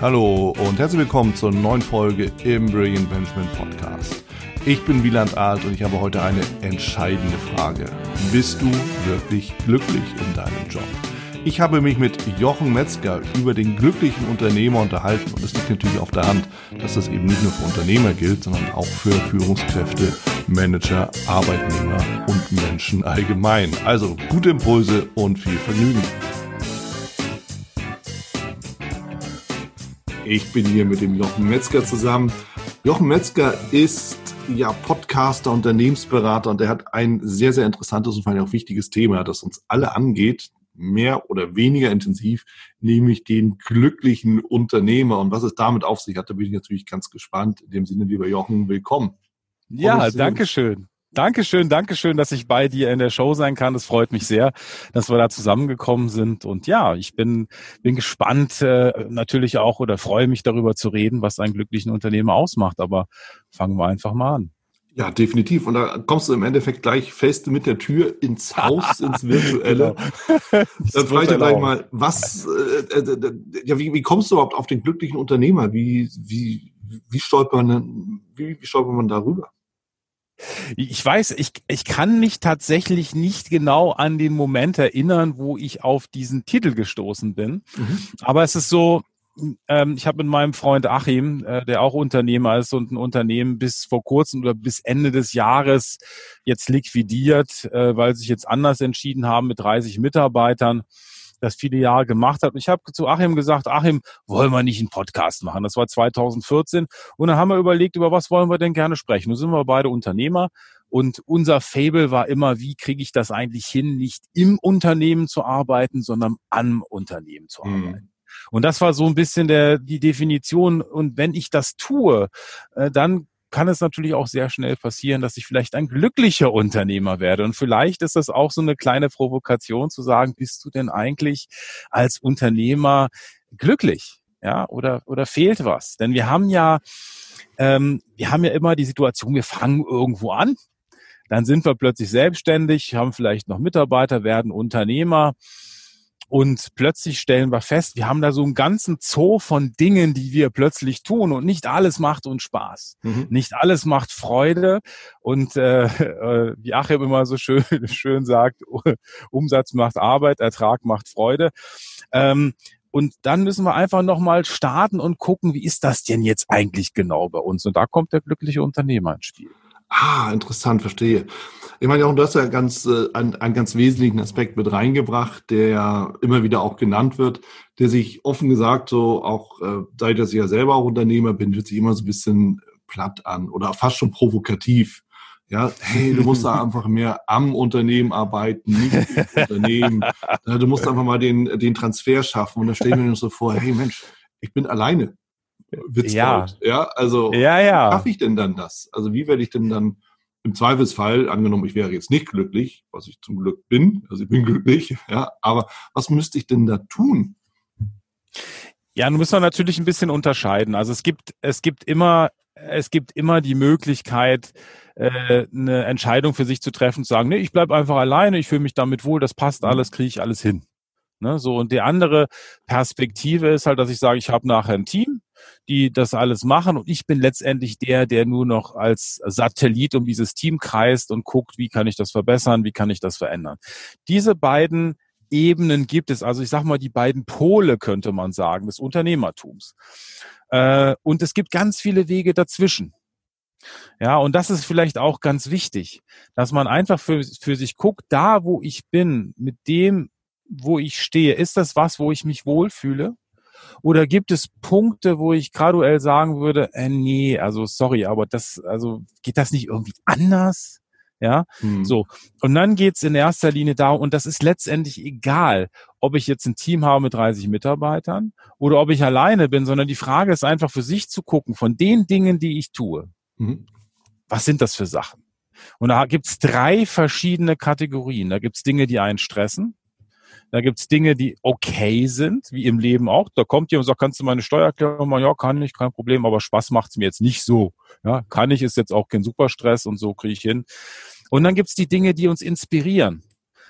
Hallo und herzlich willkommen zur neuen Folge im Brilliant Management Podcast. Ich bin Wieland Alt und ich habe heute eine entscheidende Frage. Bist du wirklich glücklich in deinem Job? Ich habe mich mit Jochen Metzger über den glücklichen Unternehmer unterhalten und es liegt natürlich auf der Hand, dass das eben nicht nur für Unternehmer gilt, sondern auch für Führungskräfte, Manager, Arbeitnehmer und Menschen allgemein. Also gute Impulse und viel Vergnügen. Ich bin hier mit dem Jochen Metzger zusammen. Jochen Metzger ist ja Podcaster, Unternehmensberater und er hat ein sehr, sehr interessantes und vor allem auch wichtiges Thema, das uns alle angeht, mehr oder weniger intensiv, nämlich den glücklichen Unternehmer. Und was es damit auf sich hat, da bin ich natürlich ganz gespannt. In dem Sinne, lieber Jochen, willkommen. Ja, danke schön. Dankeschön, Dankeschön, dass ich bei dir in der Show sein kann. Es freut mich sehr, dass wir da zusammengekommen sind. Und ja, ich bin, bin gespannt, äh, natürlich auch oder freue mich darüber zu reden, was einen glücklichen Unternehmer ausmacht. Aber fangen wir einfach mal an. Ja, definitiv. Und da kommst du im Endeffekt gleich fest mit der Tür ins Haus, ins Virtuelle. genau. Dann ich gleich mal, was, äh, äh, äh, ja, wie, wie kommst du überhaupt auf den glücklichen Unternehmer? Wie, wie, wie stolpert man, wie, wie stolpert man darüber? Ich weiß, ich, ich kann mich tatsächlich nicht genau an den Moment erinnern, wo ich auf diesen Titel gestoßen bin. Mhm. Aber es ist so, ähm, ich habe mit meinem Freund Achim, äh, der auch Unternehmer ist und ein Unternehmen bis vor kurzem oder bis Ende des Jahres jetzt liquidiert, äh, weil sie sich jetzt anders entschieden haben mit 30 Mitarbeitern das viele Jahre gemacht hat. Ich habe zu Achim gesagt, Achim, wollen wir nicht einen Podcast machen? Das war 2014. Und dann haben wir überlegt, über was wollen wir denn gerne sprechen? Nun sind wir beide Unternehmer. Und unser Fable war immer, wie kriege ich das eigentlich hin, nicht im Unternehmen zu arbeiten, sondern am Unternehmen zu mhm. arbeiten. Mhm. Und das war so ein bisschen der, die Definition. Und wenn ich das tue, äh, dann kann es natürlich auch sehr schnell passieren, dass ich vielleicht ein glücklicher Unternehmer werde. Und vielleicht ist das auch so eine kleine Provokation zu sagen, bist du denn eigentlich als Unternehmer glücklich? Ja, oder, oder fehlt was? Denn wir haben ja, ähm, wir haben ja immer die Situation, wir fangen irgendwo an. Dann sind wir plötzlich selbstständig, haben vielleicht noch Mitarbeiter, werden Unternehmer und plötzlich stellen wir fest, wir haben da so einen ganzen Zoo von Dingen, die wir plötzlich tun. Und nicht alles macht uns Spaß. Mhm. Nicht alles macht Freude. Und äh, äh, wie Achim immer so schön, schön sagt, Umsatz macht Arbeit, Ertrag macht Freude. Ähm, und dann müssen wir einfach nochmal starten und gucken, wie ist das denn jetzt eigentlich genau bei uns? Und da kommt der glückliche Unternehmer ins Spiel. Ah, interessant, verstehe. Ich meine, auch du hast ja ganz, äh, einen, einen ganz wesentlichen Aspekt mit reingebracht, der ja immer wieder auch genannt wird, der sich offen gesagt so auch, äh, seit dass ich ja selber auch Unternehmer bin, hört sich immer so ein bisschen platt an oder fast schon provokativ. Ja, hey, du musst da einfach mehr am Unternehmen arbeiten, nicht im Unternehmen. Du musst einfach mal den, den Transfer schaffen. Und da stellen wir uns so vor, hey Mensch, ich bin alleine. Witz ja. Ja, also ja, ja. wie schaffe ich denn dann das? Also wie werde ich denn dann im Zweifelsfall, angenommen, ich wäre jetzt nicht glücklich, was ich zum Glück bin, also ich bin glücklich, ja, aber was müsste ich denn da tun? Ja, nun müssen wir natürlich ein bisschen unterscheiden. Also es gibt, es gibt immer, es gibt immer die Möglichkeit, äh, eine Entscheidung für sich zu treffen, zu sagen, nee, ich bleibe einfach alleine, ich fühle mich damit wohl, das passt alles, kriege ich alles hin. Ne, so und die andere Perspektive ist halt, dass ich sage, ich habe nachher ein Team, die das alles machen und ich bin letztendlich der, der nur noch als Satellit um dieses Team kreist und guckt, wie kann ich das verbessern, wie kann ich das verändern. Diese beiden Ebenen gibt es, also ich sage mal die beiden Pole könnte man sagen des Unternehmertums. Äh, und es gibt ganz viele Wege dazwischen. Ja, und das ist vielleicht auch ganz wichtig, dass man einfach für, für sich guckt, da wo ich bin, mit dem, wo ich stehe, ist das was, wo ich mich wohlfühle? Oder gibt es Punkte, wo ich graduell sagen würde, äh, nee, also sorry, aber das, also geht das nicht irgendwie anders? Ja, hm. so. Und dann geht's in erster Linie darum, und das ist letztendlich egal, ob ich jetzt ein Team habe mit 30 Mitarbeitern oder ob ich alleine bin, sondern die Frage ist einfach für sich zu gucken, von den Dingen, die ich tue, hm. was sind das für Sachen? Und da gibt's drei verschiedene Kategorien. Da gibt's Dinge, die einen stressen. Da gibt's Dinge, die okay sind, wie im Leben auch. Da kommt jemand und sagt, kannst du meine Steuererklärung machen? Ja, kann ich, kein Problem, aber Spaß macht's mir jetzt nicht so. Ja, kann ich, ist jetzt auch kein Superstress und so kriege ich hin. Und dann gibt's die Dinge, die uns inspirieren.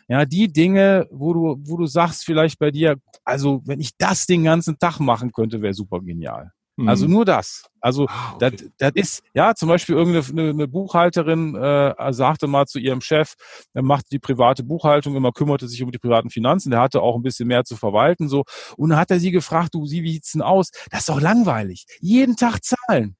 Ja, die Dinge, wo du, wo du sagst vielleicht bei dir, also wenn ich das den ganzen Tag machen könnte, wäre super genial. Also mhm. nur das. Also ah, okay. das, das ist, ja, zum Beispiel irgendeine eine Buchhalterin äh, sagte mal zu ihrem Chef, er machte die private Buchhaltung, immer kümmerte sich um die privaten Finanzen, der hatte auch ein bisschen mehr zu verwalten. so Und dann hat er sie gefragt, du, sie, wie sieht's denn aus? Das ist doch langweilig. Jeden Tag zahlen.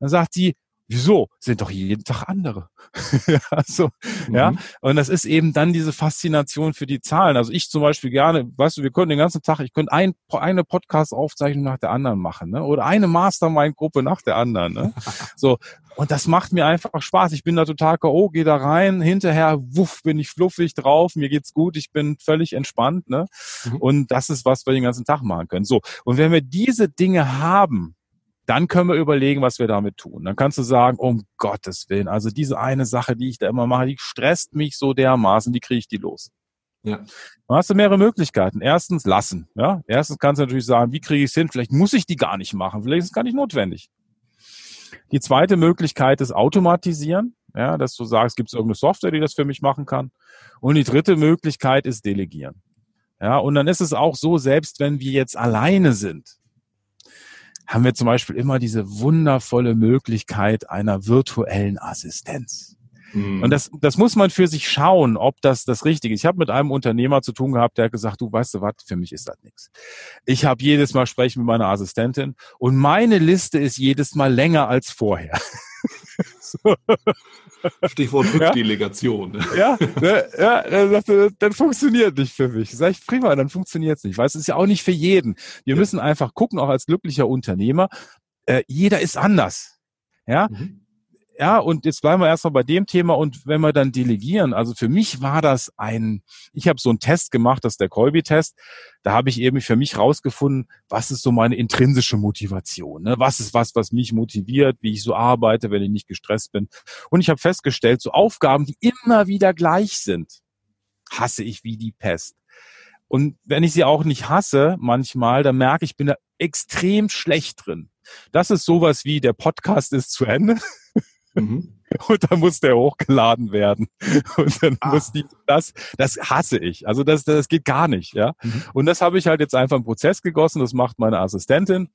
Dann sagt sie, Wieso? Sind doch jeden Tag andere. also, mhm. ja. Und das ist eben dann diese Faszination für die Zahlen. Also ich zum Beispiel gerne, weißt du, wir können den ganzen Tag, ich könnte ein, eine Podcast-Aufzeichnung nach der anderen machen, ne? Oder eine Mastermind-Gruppe nach der anderen, ne? so. Und das macht mir einfach Spaß. Ich bin da total K.O., gehe da rein, hinterher, wuff, bin ich fluffig drauf, mir geht's gut, ich bin völlig entspannt, ne? Mhm. Und das ist, was wir den ganzen Tag machen können. So. Und wenn wir diese Dinge haben, dann können wir überlegen, was wir damit tun. Dann kannst du sagen, um Gottes Willen, also diese eine Sache, die ich da immer mache, die stresst mich so dermaßen, wie kriege ich die los? Ja. Dann hast du mehrere Möglichkeiten. Erstens lassen. Ja? Erstens kannst du natürlich sagen, wie kriege ich es hin? Vielleicht muss ich die gar nicht machen. Vielleicht ist es gar nicht notwendig. Die zweite Möglichkeit ist automatisieren. Ja, dass du sagst, gibt es irgendeine Software, die das für mich machen kann. Und die dritte Möglichkeit ist delegieren. Ja, und dann ist es auch so, selbst wenn wir jetzt alleine sind, haben wir zum Beispiel immer diese wundervolle Möglichkeit einer virtuellen Assistenz. Mhm. Und das, das muss man für sich schauen, ob das das Richtige ist. Ich habe mit einem Unternehmer zu tun gehabt, der hat gesagt, du weißt du was, für mich ist das nichts. Ich habe jedes Mal sprechen mit meiner Assistentin und meine Liste ist jedes Mal länger als vorher. so. Stichwort Rückdelegation. Ja, ja, ja dann, dann, dann funktioniert nicht für mich. Sag ich, prima, dann funktioniert es nicht. Weil es ist ja auch nicht für jeden. Wir ja. müssen einfach gucken, auch als glücklicher Unternehmer, äh, jeder ist anders. Ja, mhm. Ja, und jetzt bleiben wir erstmal bei dem Thema und wenn wir dann delegieren, also für mich war das ein, ich habe so einen Test gemacht, das ist der Kolby-Test, da habe ich eben für mich rausgefunden, was ist so meine intrinsische Motivation, ne? was ist was, was mich motiviert, wie ich so arbeite, wenn ich nicht gestresst bin. Und ich habe festgestellt, so Aufgaben, die immer wieder gleich sind, hasse ich wie die Pest. Und wenn ich sie auch nicht hasse, manchmal, dann merke ich, ich bin da extrem schlecht drin. Das ist sowas wie der Podcast ist zu Ende. Mhm. Und dann muss der hochgeladen werden. Und dann ah. muss die, das, das hasse ich. Also das, das geht gar nicht, ja. Mhm. Und das habe ich halt jetzt einfach im Prozess gegossen. Das macht meine Assistentin.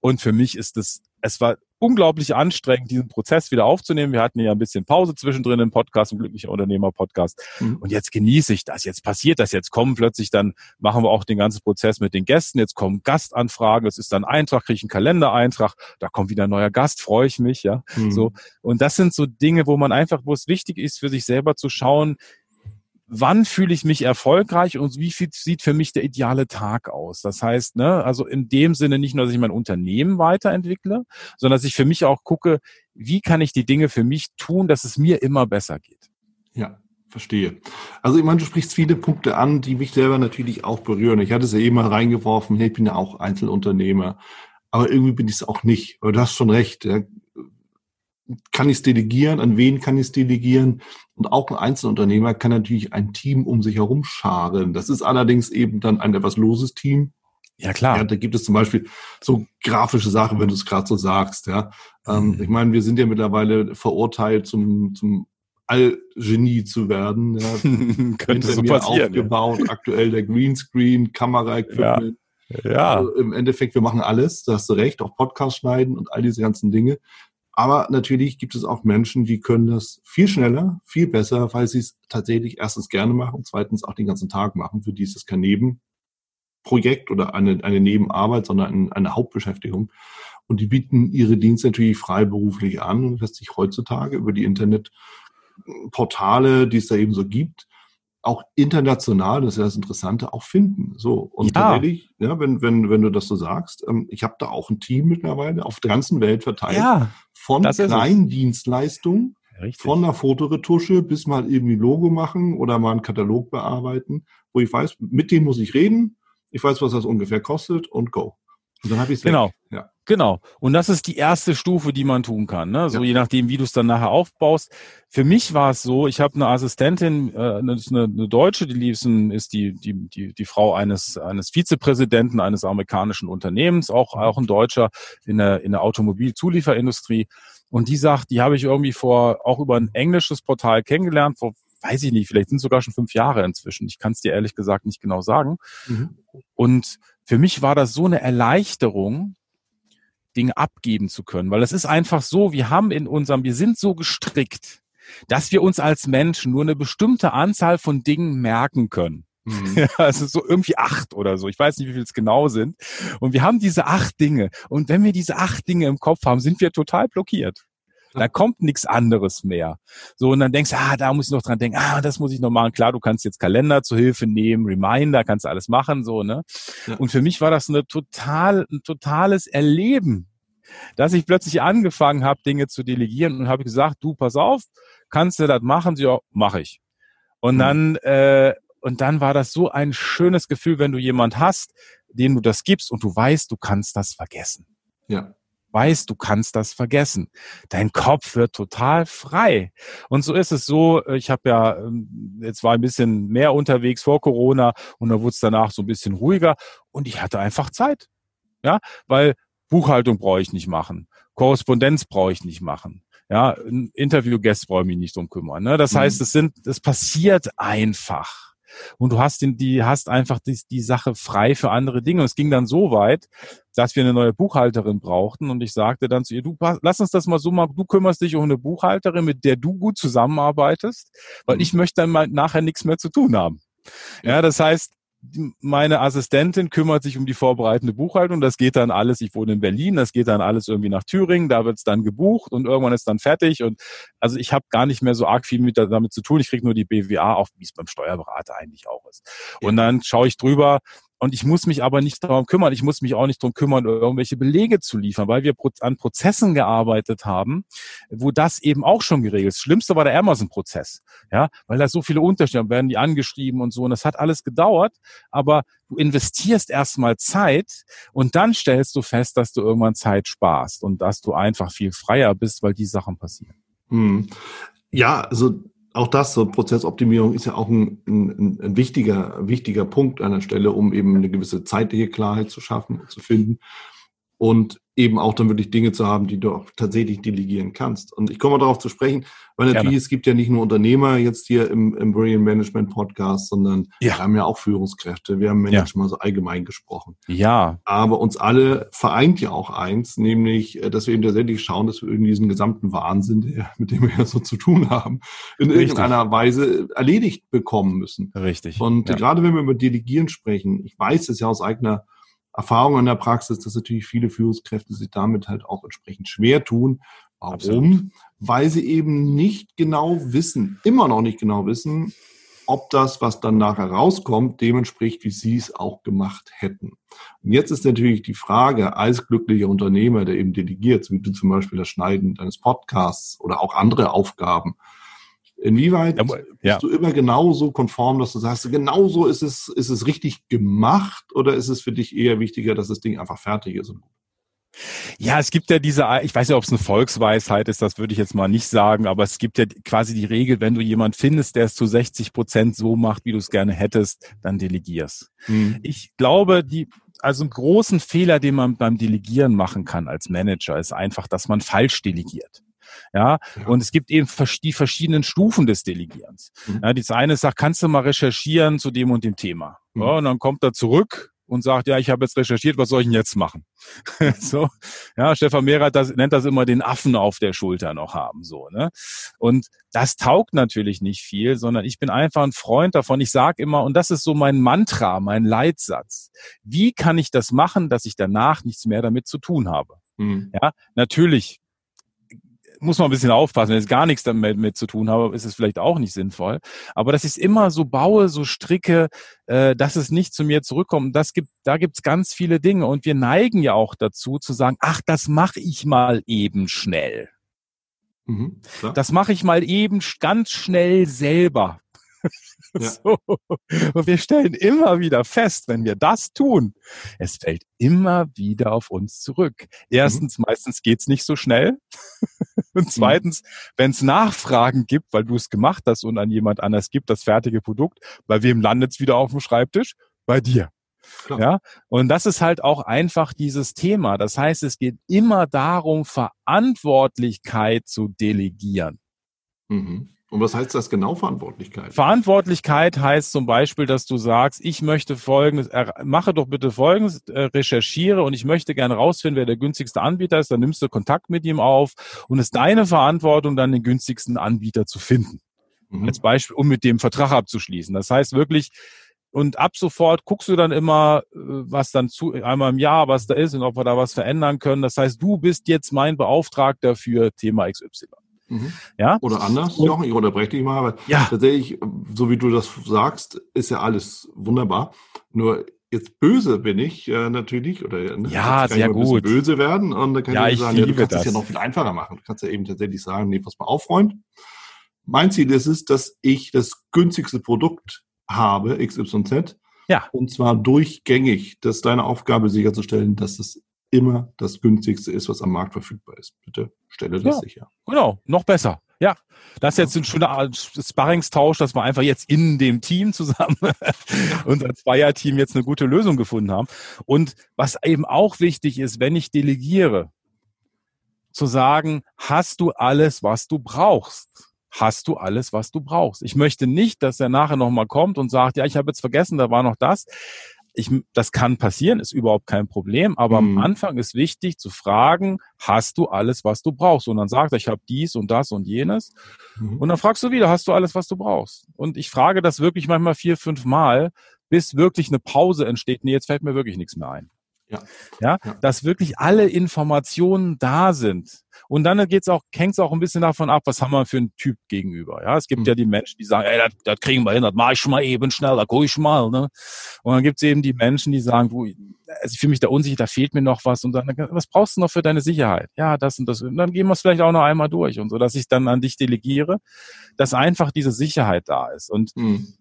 Und für mich ist das, es war unglaublich anstrengend, diesen Prozess wieder aufzunehmen. Wir hatten ja ein bisschen Pause zwischendrin im Podcast, im Glücklicher Unternehmer Podcast. Mhm. Und jetzt genieße ich das. Jetzt passiert das. Jetzt kommen plötzlich dann, machen wir auch den ganzen Prozess mit den Gästen. Jetzt kommen Gastanfragen. Es ist dann Eintrag, kriege ich einen Kalendereintrag. Da kommt wieder ein neuer Gast. Freue ich mich, ja. Mhm. So. Und das sind so Dinge, wo man einfach, wo es wichtig ist, für sich selber zu schauen, wann fühle ich mich erfolgreich und wie viel sieht für mich der ideale Tag aus. Das heißt, ne, also in dem Sinne nicht nur, dass ich mein Unternehmen weiterentwickle, sondern dass ich für mich auch gucke, wie kann ich die Dinge für mich tun, dass es mir immer besser geht. Ja, verstehe. Also ich meine, du sprichst viele Punkte an, die mich selber natürlich auch berühren. Ich hatte es ja eben mal reingeworfen, hey, ich bin ja auch Einzelunternehmer, aber irgendwie bin ich es auch nicht. Aber du hast schon recht. Ja kann ich es delegieren, an wen kann ich es delegieren? Und auch ein Einzelunternehmer kann natürlich ein Team um sich herum scharen. Das ist allerdings eben dann ein etwas loses Team. Ja, klar. Ja, da gibt es zum Beispiel so grafische Sachen, wenn du es gerade so sagst. Ja, ähm, mhm. ich meine, wir sind ja mittlerweile verurteilt zum, zum Allgenie zu werden. Ja. Könnte so passieren. Aufgebaut, ja. aktuell der Greenscreen, Kameraequipment. Ja. ja. Also Im Endeffekt, wir machen alles, da hast du recht, auch Podcast schneiden und all diese ganzen Dinge. Aber natürlich gibt es auch Menschen, die können das viel schneller, viel besser, weil sie es tatsächlich erstens gerne machen, zweitens auch den ganzen Tag machen. Für die ist es kein Nebenprojekt oder eine, eine Nebenarbeit, sondern eine Hauptbeschäftigung. Und die bieten ihre Dienste natürlich freiberuflich an und lässt sich heutzutage über die Internetportale, die es da eben so gibt, auch international, das ist ja das Interessante, auch finden. So und ja. tatsächlich, ja, wenn wenn wenn du das so sagst, ähm, ich habe da auch ein Team mittlerweile auf der ganzen Welt verteilt, ja, von kleinen Dienstleistungen, Richtig. von einer Fotoretusche bis mal irgendwie Logo machen oder mal einen Katalog bearbeiten, wo ich weiß, mit denen muss ich reden, ich weiß, was das ungefähr kostet und go. Und dann habe ich Genau. Ja. Genau. Und das ist die erste Stufe, die man tun kann. Ne? So ja. je nachdem, wie du es dann nachher aufbaust. Für mich war es so, ich habe eine Assistentin, äh, eine, eine Deutsche, die ist, ist die, die, die, die Frau eines, eines Vizepräsidenten eines amerikanischen Unternehmens, auch, auch ein Deutscher in der, in der Automobilzulieferindustrie. Und die sagt, die habe ich irgendwie vor, auch über ein englisches Portal kennengelernt, vor weiß ich nicht, vielleicht sind sogar schon fünf Jahre inzwischen. Ich kann es dir ehrlich gesagt nicht genau sagen. Mhm. Und für mich war das so eine Erleichterung, Dinge abgeben zu können, weil es ist einfach so, wir haben in unserem, wir sind so gestrickt, dass wir uns als Menschen nur eine bestimmte Anzahl von Dingen merken können. Mhm. Also so irgendwie acht oder so. Ich weiß nicht, wie viel es genau sind. Und wir haben diese acht Dinge. Und wenn wir diese acht Dinge im Kopf haben, sind wir total blockiert. Da kommt nichts anderes mehr. So, und dann denkst du, ah, da muss ich noch dran denken, ah, das muss ich noch machen. Klar, du kannst jetzt Kalender zur Hilfe nehmen, Reminder, kannst alles machen, so, ne? Ja. Und für mich war das eine total, ein totales Erleben, dass ich plötzlich angefangen habe, Dinge zu delegieren und habe gesagt, du, pass auf, kannst du das machen? Ja, mache ich. Und mhm. dann, äh, und dann war das so ein schönes Gefühl, wenn du jemand hast, dem du das gibst und du weißt, du kannst das vergessen. Ja weißt, du kannst das vergessen. Dein Kopf wird total frei. Und so ist es so, ich habe ja, ähm, jetzt war ein bisschen mehr unterwegs vor Corona und da wurde es danach so ein bisschen ruhiger und ich hatte einfach Zeit. Ja, weil Buchhaltung brauche ich nicht machen. Korrespondenz brauche ich nicht machen. Ja, Interviewgäste brauche ich mich nicht drum kümmern. Ne? Das mhm. heißt, es sind, es passiert einfach und du hast den, die hast einfach die, die Sache frei für andere Dinge. Und es ging dann so weit, dass wir eine neue Buchhalterin brauchten und ich sagte dann zu ihr, du lass uns das mal so mal, du kümmerst dich um eine Buchhalterin, mit der du gut zusammenarbeitest, weil mhm. ich möchte dann mal nachher nichts mehr zu tun haben. Ja, das heißt, meine Assistentin kümmert sich um die vorbereitende Buchhaltung. Das geht dann alles, ich wohne in Berlin, das geht dann alles irgendwie nach Thüringen, da wird es dann gebucht und irgendwann ist dann fertig. Und also ich habe gar nicht mehr so arg viel mit, damit zu tun. Ich kriege nur die BWA auf, wie es beim Steuerberater eigentlich auch ist. Und dann schaue ich drüber, und ich muss mich aber nicht darum kümmern. Ich muss mich auch nicht darum kümmern, irgendwelche Belege zu liefern, weil wir an Prozessen gearbeitet haben, wo das eben auch schon geregelt ist. Schlimmste war der Amazon-Prozess, ja, weil da so viele Unterschiede werden die angeschrieben und so. Und das hat alles gedauert, aber du investierst erstmal Zeit und dann stellst du fest, dass du irgendwann Zeit sparst und dass du einfach viel freier bist, weil die Sachen passieren. Hm. Ja, also auch das, so Prozessoptimierung ist ja auch ein, ein, ein, wichtiger, wichtiger Punkt an der Stelle, um eben eine gewisse zeitliche Klarheit zu schaffen zu finden. Und eben auch dann wirklich Dinge zu haben, die du auch tatsächlich delegieren kannst. Und ich komme mal darauf zu sprechen, weil natürlich Gerne. es gibt ja nicht nur Unternehmer jetzt hier im, im Brilliant Management Podcast, sondern ja. wir haben ja auch Führungskräfte, wir haben Management ja. so allgemein gesprochen. Ja. Aber uns alle vereint ja auch eins, nämlich, äh, dass wir eben tatsächlich schauen, dass wir irgendwie diesen gesamten Wahnsinn, mit dem wir ja so zu tun haben, in Richtig. irgendeiner Weise erledigt bekommen müssen. Richtig. Und ja. gerade wenn wir über Delegieren sprechen, ich weiß es ja aus eigener Erfahrung in der Praxis, dass natürlich viele Führungskräfte sich damit halt auch entsprechend schwer tun. Warum? Absolut. Weil sie eben nicht genau wissen, immer noch nicht genau wissen, ob das, was dann nachher rauskommt, dem entspricht, wie sie es auch gemacht hätten. Und jetzt ist natürlich die Frage, als glücklicher Unternehmer, der eben delegiert, wie du zum Beispiel das Schneiden deines Podcasts oder auch andere Aufgaben, Inwieweit ja, ja. bist du immer genauso konform, dass du sagst, genauso ist es, ist es richtig gemacht oder ist es für dich eher wichtiger, dass das Ding einfach fertig ist? Ja, es gibt ja diese, ich weiß ja, ob es eine Volksweisheit ist, das würde ich jetzt mal nicht sagen, aber es gibt ja quasi die Regel, wenn du jemand findest, der es zu 60 Prozent so macht, wie du es gerne hättest, dann delegierst. Hm. Ich glaube, die, also einen großen Fehler, den man beim Delegieren machen kann als Manager, ist einfach, dass man falsch delegiert. Ja, ja. und es gibt eben die verschiedenen Stufen des Delegierens. Mhm. Ja, das eine sagt, kannst du mal recherchieren zu dem und dem Thema. Mhm. Ja, und dann kommt er zurück und sagt, ja, ich habe jetzt recherchiert, was soll ich denn jetzt machen? so, ja, Stefan Mehrer das, nennt das immer den Affen auf der Schulter noch haben, so, ne? Und das taugt natürlich nicht viel, sondern ich bin einfach ein Freund davon. Ich sage immer, und das ist so mein Mantra, mein Leitsatz. Wie kann ich das machen, dass ich danach nichts mehr damit zu tun habe? Mhm. Ja, natürlich muss man ein bisschen aufpassen. Wenn ich gar nichts damit mit zu tun habe, ist es vielleicht auch nicht sinnvoll. Aber dass ich es immer so baue, so stricke, äh, dass es nicht zu mir zurückkommt, das gibt, da gibt's ganz viele Dinge. Und wir neigen ja auch dazu zu sagen, ach, das mache ich mal eben schnell. Mhm, das mache ich mal eben ganz schnell selber. Ja. So. Und wir stellen immer wieder fest, wenn wir das tun, es fällt immer wieder auf uns zurück. Erstens, mhm. meistens geht's nicht so schnell. Und mhm. zweitens, mhm. wenn es Nachfragen gibt, weil du es gemacht hast und an jemand anders gibt, das fertige Produkt, bei wem landet's wieder auf dem Schreibtisch? Bei dir. Klar. Ja, und das ist halt auch einfach dieses Thema. Das heißt, es geht immer darum, Verantwortlichkeit zu delegieren. Mhm. Und was heißt das genau Verantwortlichkeit? Verantwortlichkeit heißt zum Beispiel, dass du sagst, ich möchte folgendes, mache doch bitte folgendes, äh, recherchiere und ich möchte gerne rausfinden, wer der günstigste Anbieter ist, dann nimmst du Kontakt mit ihm auf und es ist deine Verantwortung, dann den günstigsten Anbieter zu finden. Mhm. Als Beispiel, um mit dem Vertrag abzuschließen. Das heißt wirklich, und ab sofort guckst du dann immer, äh, was dann zu, einmal im Jahr, was da ist und ob wir da was verändern können. Das heißt, du bist jetzt mein Beauftragter für Thema XY. Mhm. Ja? Oder anders, und, Jochen, ich unterbreche dich mal, aber ja. tatsächlich, so wie du das sagst, ist ja alles wunderbar. Nur jetzt böse bin ich äh, natürlich, oder ne, ja, sehr gut. böse werden und dann kann ja, ich sagen, ja, du kannst es ja noch viel einfacher machen. Du kannst ja eben tatsächlich sagen, nee, pass mal auf, Freund. Mein Ziel ist es, dass ich das günstigste Produkt habe, XYZ. Ja. Und zwar durchgängig. Das ist deine Aufgabe, sicherzustellen, dass es immer das günstigste ist, was am Markt verfügbar ist. Bitte stelle das ja, sicher. Genau, noch besser. Ja, das ist jetzt ein schöner Sparringstausch, dass wir einfach jetzt in dem Team zusammen, unser Zweier-Team jetzt eine gute Lösung gefunden haben. Und was eben auch wichtig ist, wenn ich delegiere, zu sagen, hast du alles, was du brauchst? Hast du alles, was du brauchst? Ich möchte nicht, dass er nachher nochmal kommt und sagt, ja, ich habe jetzt vergessen, da war noch das ich, das kann passieren, ist überhaupt kein Problem, aber mhm. am Anfang ist wichtig zu fragen, hast du alles, was du brauchst? Und dann sagt er, ich habe dies und das und jenes. Mhm. Und dann fragst du wieder, hast du alles, was du brauchst? Und ich frage das wirklich manchmal vier, fünf Mal, bis wirklich eine Pause entsteht. Nee, jetzt fällt mir wirklich nichts mehr ein. Ja. ja. Ja, dass wirklich alle Informationen da sind. Und dann geht's auch, hängt's auch ein bisschen davon ab, was haben wir für einen Typ gegenüber. Ja, es gibt mhm. ja die Menschen, die sagen, ey, das, das kriegen wir hin, das mach ich schon mal eben schnell, da guck ich mal. Ne? Und dann gibt's eben die Menschen, die sagen, du, also ich fühle mich da unsicher, da fehlt mir noch was. Und dann, was brauchst du noch für deine Sicherheit? Ja, das und das. Und dann gehen wir es vielleicht auch noch einmal durch und so, dass ich dann an dich delegiere, dass einfach diese Sicherheit da ist. Und mhm.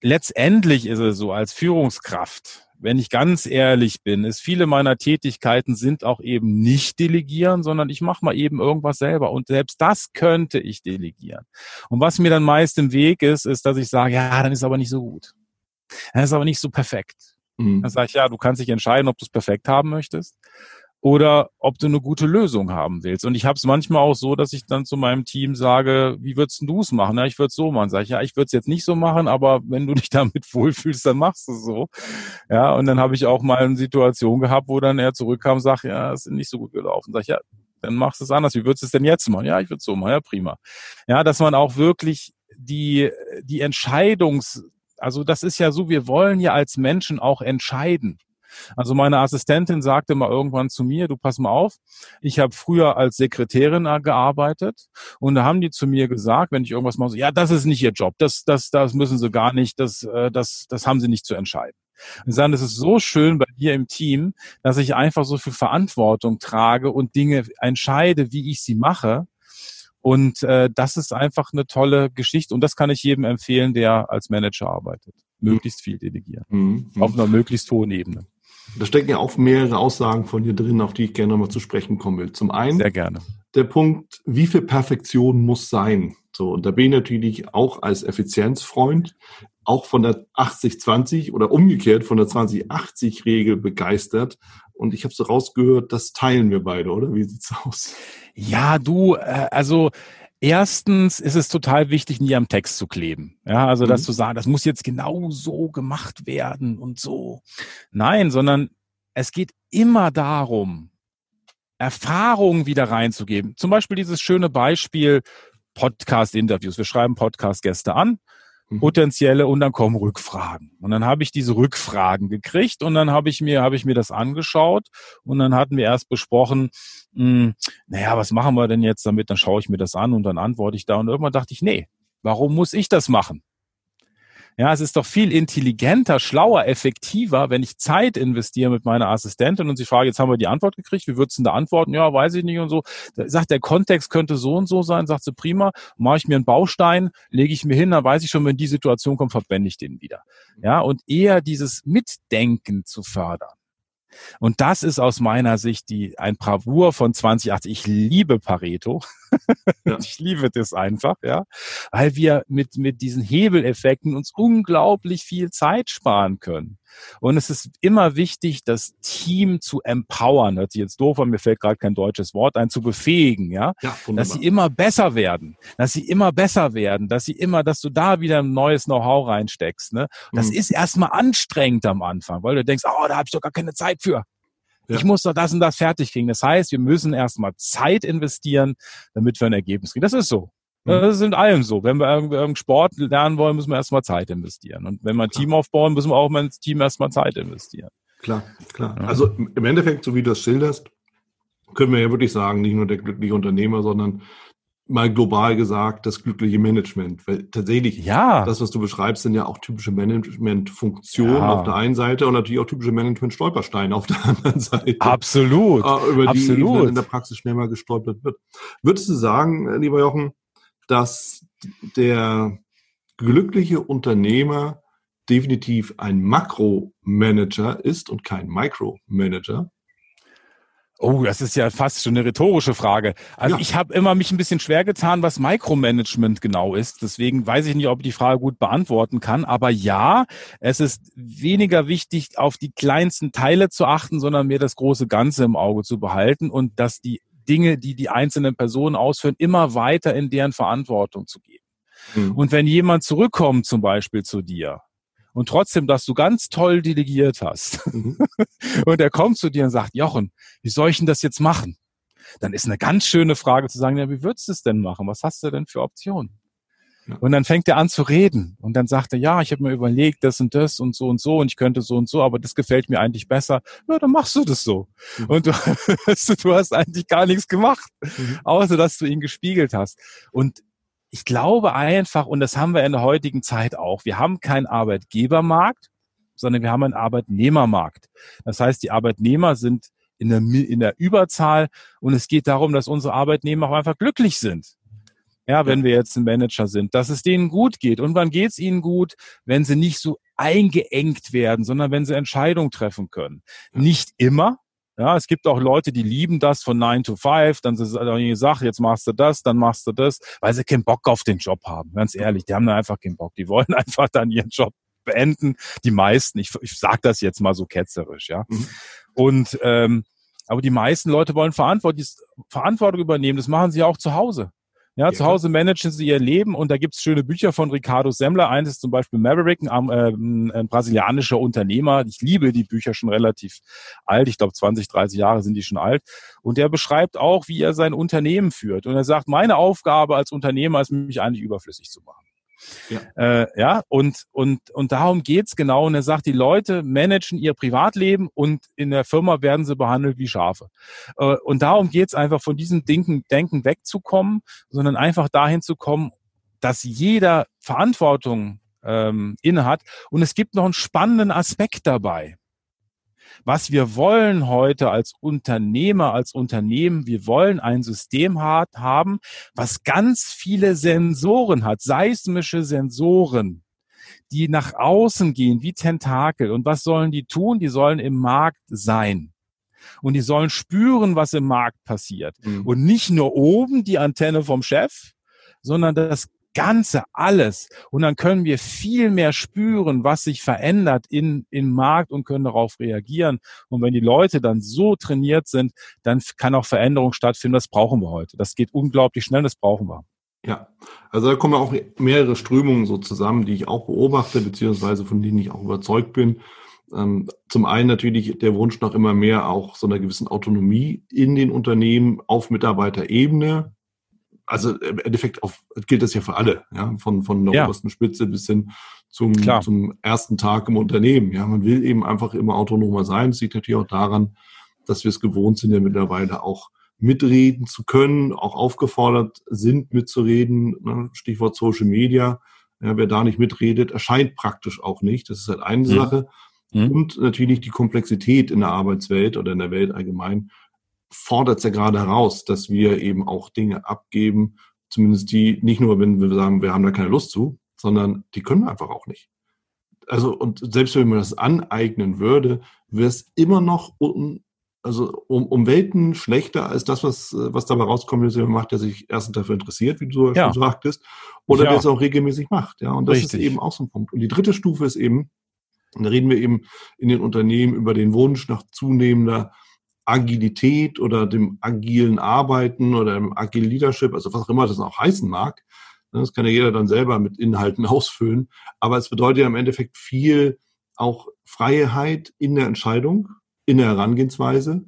letztendlich ist es so, als Führungskraft, wenn ich ganz ehrlich bin, ist viele meiner Tätigkeiten sind auch eben nicht delegieren, sondern ich mache mal eben irgendwas selber. Und selbst das könnte ich delegieren. Und was mir dann meist im Weg ist, ist, dass ich sage, ja, dann ist aber nicht so gut. Dann ist aber nicht so perfekt. Mhm. Dann sage ich, ja, du kannst dich entscheiden, ob du es perfekt haben möchtest oder ob du eine gute Lösung haben willst. Und ich habe es manchmal auch so, dass ich dann zu meinem Team sage, wie würdest du es machen? Ja, ich würde es so machen. Sag ich, ja, ich würde es jetzt nicht so machen, aber wenn du dich damit wohlfühlst, dann machst du es so. Ja, und dann habe ich auch mal eine Situation gehabt, wo dann er zurückkam und sagt, ja, es ist nicht so gut gelaufen. Sag ich, ja, dann machst du es anders. Wie würdest du es denn jetzt machen? Ja, ich würde es so machen. Ja, prima. Ja, dass man auch wirklich die, die Entscheidungs, also das ist ja so, wir wollen ja als Menschen auch entscheiden. Also meine Assistentin sagte mal irgendwann zu mir, du pass mal auf, ich habe früher als Sekretärin gearbeitet und da haben die zu mir gesagt, wenn ich irgendwas mache, ja, das ist nicht ihr Job, das, das, das müssen sie gar nicht, das, äh, das, das haben sie nicht zu entscheiden. Und sagen, es ist so schön bei dir im Team, dass ich einfach so viel Verantwortung trage und Dinge entscheide, wie ich sie mache. Und äh, das ist einfach eine tolle Geschichte und das kann ich jedem empfehlen, der als Manager arbeitet. Möglichst viel delegieren. Mhm. Auf einer möglichst hohen Ebene. Da stecken ja auch mehrere Aussagen von dir drin, auf die ich gerne nochmal zu sprechen kommen will. Zum einen. Sehr gerne. Der Punkt, wie viel Perfektion muss sein? So, und da bin ich natürlich auch als Effizienzfreund auch von der 80-20 oder umgekehrt von der 20-80-Regel begeistert. Und ich habe so rausgehört, das teilen wir beide, oder? Wie sieht's aus? Ja, du, äh, also Erstens ist es total wichtig, nie am Text zu kleben. Ja, also das mhm. zu sagen, das muss jetzt genau so gemacht werden und so. Nein, sondern es geht immer darum, Erfahrungen wieder reinzugeben. Zum Beispiel dieses schöne Beispiel Podcast-Interviews. Wir schreiben Podcast-Gäste an. Potenzielle und dann kommen Rückfragen. Und dann habe ich diese Rückfragen gekriegt und dann habe ich mir habe ich mir das angeschaut und dann hatten wir erst besprochen, hm, naja, was machen wir denn jetzt damit? Dann schaue ich mir das an und dann antworte ich da und irgendwann dachte ich, nee, warum muss ich das machen? Ja, es ist doch viel intelligenter, schlauer, effektiver, wenn ich Zeit investiere mit meiner Assistentin und sie frage, jetzt haben wir die Antwort gekriegt, wie würdest du da antworten? Ja, weiß ich nicht und so. Da sagt, der Kontext könnte so und so sein, sagt sie, prima, mache ich mir einen Baustein, lege ich mir hin, dann weiß ich schon, wenn die Situation kommt, verwende ich den wieder. Ja, und eher dieses Mitdenken zu fördern. Und das ist aus meiner Sicht die, ein Bravour von 2080. Ich liebe Pareto. Ja. ich liebe das einfach, ja. Weil wir mit, mit diesen Hebeleffekten uns unglaublich viel Zeit sparen können. Und es ist immer wichtig, das Team zu empowern. Hört sich jetzt doof an, mir fällt gerade kein deutsches Wort ein, zu befähigen, ja. ja dass sie immer besser werden, dass sie immer besser werden, dass sie immer, dass du da wieder ein neues Know-how reinsteckst. Ne? Das mhm. ist erstmal anstrengend am Anfang, weil du denkst, oh, da habe ich doch gar keine Zeit für. Ja. Ich muss doch das und das fertig kriegen. Das heißt, wir müssen erstmal Zeit investieren, damit wir ein Ergebnis kriegen. Das ist so. Mhm. Das ist in allem so. Wenn wir irgendeinen Sport lernen wollen, müssen wir erstmal Zeit investieren. Und wenn wir ein klar. Team aufbauen, müssen wir auch ins Team erstmal Zeit investieren. Klar, klar. Ja. Also im Endeffekt, so wie du das schilderst, können wir ja wirklich sagen, nicht nur der glückliche Unternehmer, sondern mal global gesagt, das glückliche Management. Weil tatsächlich, ja. das, was du beschreibst, sind ja auch typische Management-Funktionen ja. auf der einen Seite und natürlich auch typische Management-Stolpersteine auf der anderen Seite. Absolut. Äh, über Absolut. die in der Praxis schnell mal gestolpert wird. Würdest du sagen, lieber Jochen, dass der glückliche Unternehmer definitiv ein Makromanager ist und kein Micromanager? Oh, das ist ja fast schon eine rhetorische Frage. Also ja. ich habe immer mich ein bisschen schwer getan, was Micromanagement genau ist. Deswegen weiß ich nicht, ob ich die Frage gut beantworten kann. Aber ja, es ist weniger wichtig, auf die kleinsten Teile zu achten, sondern mehr das große Ganze im Auge zu behalten und dass die Dinge, die die einzelnen Personen ausführen, immer weiter in deren Verantwortung zu geben. Mhm. Und wenn jemand zurückkommt zum Beispiel zu dir und trotzdem, dass du ganz toll delegiert hast. Mhm. und er kommt zu dir und sagt, Jochen, wie soll ich denn das jetzt machen? Dann ist eine ganz schöne Frage zu sagen, ja, wie würdest du es denn machen? Was hast du denn für Optionen? Und dann fängt er an zu reden und dann sagt er, ja, ich habe mir überlegt, das und das und so und so und ich könnte so und so, aber das gefällt mir eigentlich besser. Ja, dann machst du das so. Mhm. Und du, du hast eigentlich gar nichts gemacht, mhm. außer dass du ihn gespiegelt hast. Und ich glaube einfach, und das haben wir in der heutigen Zeit auch, wir haben keinen Arbeitgebermarkt, sondern wir haben einen Arbeitnehmermarkt. Das heißt, die Arbeitnehmer sind in der, in der Überzahl und es geht darum, dass unsere Arbeitnehmer auch einfach glücklich sind. Ja, wenn wir jetzt ein Manager sind, dass es denen gut geht. Und wann geht es ihnen gut? Wenn sie nicht so eingeengt werden, sondern wenn sie Entscheidungen treffen können. Nicht immer, ja, es gibt auch Leute, die lieben das von 9 to 5, dann ist eine Sache, jetzt machst du das, dann machst du das, weil sie keinen Bock auf den Job haben. Ganz ehrlich, die haben da einfach keinen Bock. Die wollen einfach dann ihren Job beenden. Die meisten, ich, ich sage das jetzt mal so ketzerisch, ja. Mhm. Und ähm, aber die meisten Leute wollen Verantwortung, Verantwortung übernehmen. Das machen sie auch zu Hause. Ja, ja, zu Hause managen sie ihr Leben und da gibt's schöne Bücher von Ricardo Semmler. Eins ist zum Beispiel Maverick, ein, äh, ein brasilianischer Unternehmer. Ich liebe die Bücher schon relativ alt. Ich glaube 20, 30 Jahre sind die schon alt. Und der beschreibt auch, wie er sein Unternehmen führt. Und er sagt, meine Aufgabe als Unternehmer ist, mich eigentlich überflüssig zu machen. Ja, äh, ja und, und, und darum geht's genau. Und er sagt, die Leute managen ihr Privatleben und in der Firma werden sie behandelt wie Schafe. Äh, und darum geht's einfach von diesem Denken, Denken wegzukommen, sondern einfach dahin zu kommen, dass jeder Verantwortung ähm, innehat. Und es gibt noch einen spannenden Aspekt dabei. Was wir wollen heute als Unternehmer, als Unternehmen, wir wollen ein System haben, was ganz viele Sensoren hat, seismische Sensoren, die nach außen gehen wie Tentakel. Und was sollen die tun? Die sollen im Markt sein. Und die sollen spüren, was im Markt passiert. Mhm. Und nicht nur oben die Antenne vom Chef, sondern das Ganze, alles. Und dann können wir viel mehr spüren, was sich verändert in, im Markt und können darauf reagieren. Und wenn die Leute dann so trainiert sind, dann kann auch Veränderung stattfinden. Das brauchen wir heute. Das geht unglaublich schnell, das brauchen wir. Ja, also da kommen auch mehrere Strömungen so zusammen, die ich auch beobachte, beziehungsweise von denen ich auch überzeugt bin. Ähm, zum einen natürlich der Wunsch nach immer mehr auch so einer gewissen Autonomie in den Unternehmen auf Mitarbeiterebene, also im Endeffekt auf, gilt das ja für alle, ja, von, von der ja. obersten Spitze bis hin zum, zum ersten Tag im Unternehmen. Ja, man will eben einfach immer autonomer sein. Das liegt natürlich auch daran, dass wir es gewohnt sind, ja mittlerweile auch mitreden zu können, auch aufgefordert sind, mitzureden. Ne? Stichwort Social Media. Ja, wer da nicht mitredet, erscheint praktisch auch nicht. Das ist halt eine mhm. Sache. Mhm. Und natürlich die Komplexität in der Arbeitswelt oder in der Welt allgemein fordert es ja gerade heraus, dass wir eben auch Dinge abgeben, zumindest die nicht nur, wenn wir sagen, wir haben da keine Lust zu, sondern die können wir einfach auch nicht. Also, und selbst wenn man das aneignen würde, wäre es immer noch un, also um, um Welten schlechter als das, was, was dabei rauskommt, wenn jemand macht, der sich erstens dafür interessiert, wie du ja. schon sagtest, oder ja. der es auch regelmäßig macht. Ja, und das Richtig. ist eben auch so ein Punkt. Und die dritte Stufe ist eben, Und da reden wir eben in den Unternehmen über den Wunsch nach zunehmender Agilität oder dem agilen Arbeiten oder dem Agile Leadership, also was auch immer das auch heißen mag. Das kann ja jeder dann selber mit Inhalten ausfüllen. Aber es bedeutet ja im Endeffekt viel auch Freiheit in der Entscheidung, in der Herangehensweise,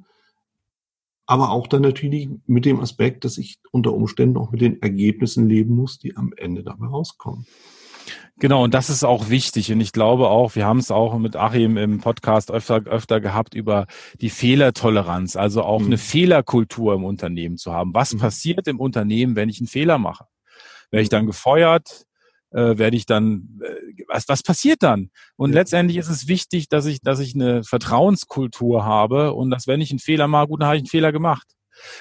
aber auch dann natürlich mit dem Aspekt, dass ich unter Umständen auch mit den Ergebnissen leben muss, die am Ende dabei rauskommen. Genau, und das ist auch wichtig. Und ich glaube auch, wir haben es auch mit Achim im Podcast öfter, öfter gehabt über die Fehlertoleranz, also auch mhm. eine Fehlerkultur im Unternehmen zu haben. Was mhm. passiert im Unternehmen, wenn ich einen Fehler mache? Werde ich dann gefeuert? Äh, werde ich dann, äh, was, was passiert dann? Und ja. letztendlich ist es wichtig, dass ich, dass ich eine Vertrauenskultur habe und dass wenn ich einen Fehler mache, gut, dann habe ich einen Fehler gemacht.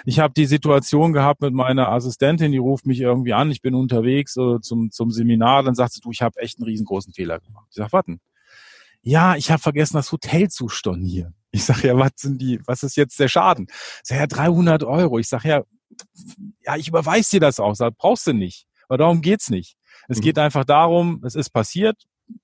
Ich habe die Situation gehabt mit meiner Assistentin, die ruft mich irgendwie an, ich bin unterwegs äh, zum, zum Seminar, dann sagt sie, du, ich habe echt einen riesengroßen Fehler gemacht. Ich sag, warten. Ja, ich habe vergessen, das Hotel zu stornieren. Ich sag ja, was sind die, was ist jetzt der Schaden? Ich sag ja, 300 Euro. Ich sag ja, ja, ich überweise dir das auch. Sag, brauchst du nicht. Aber darum geht's nicht. Es mhm. geht einfach darum, es ist passiert,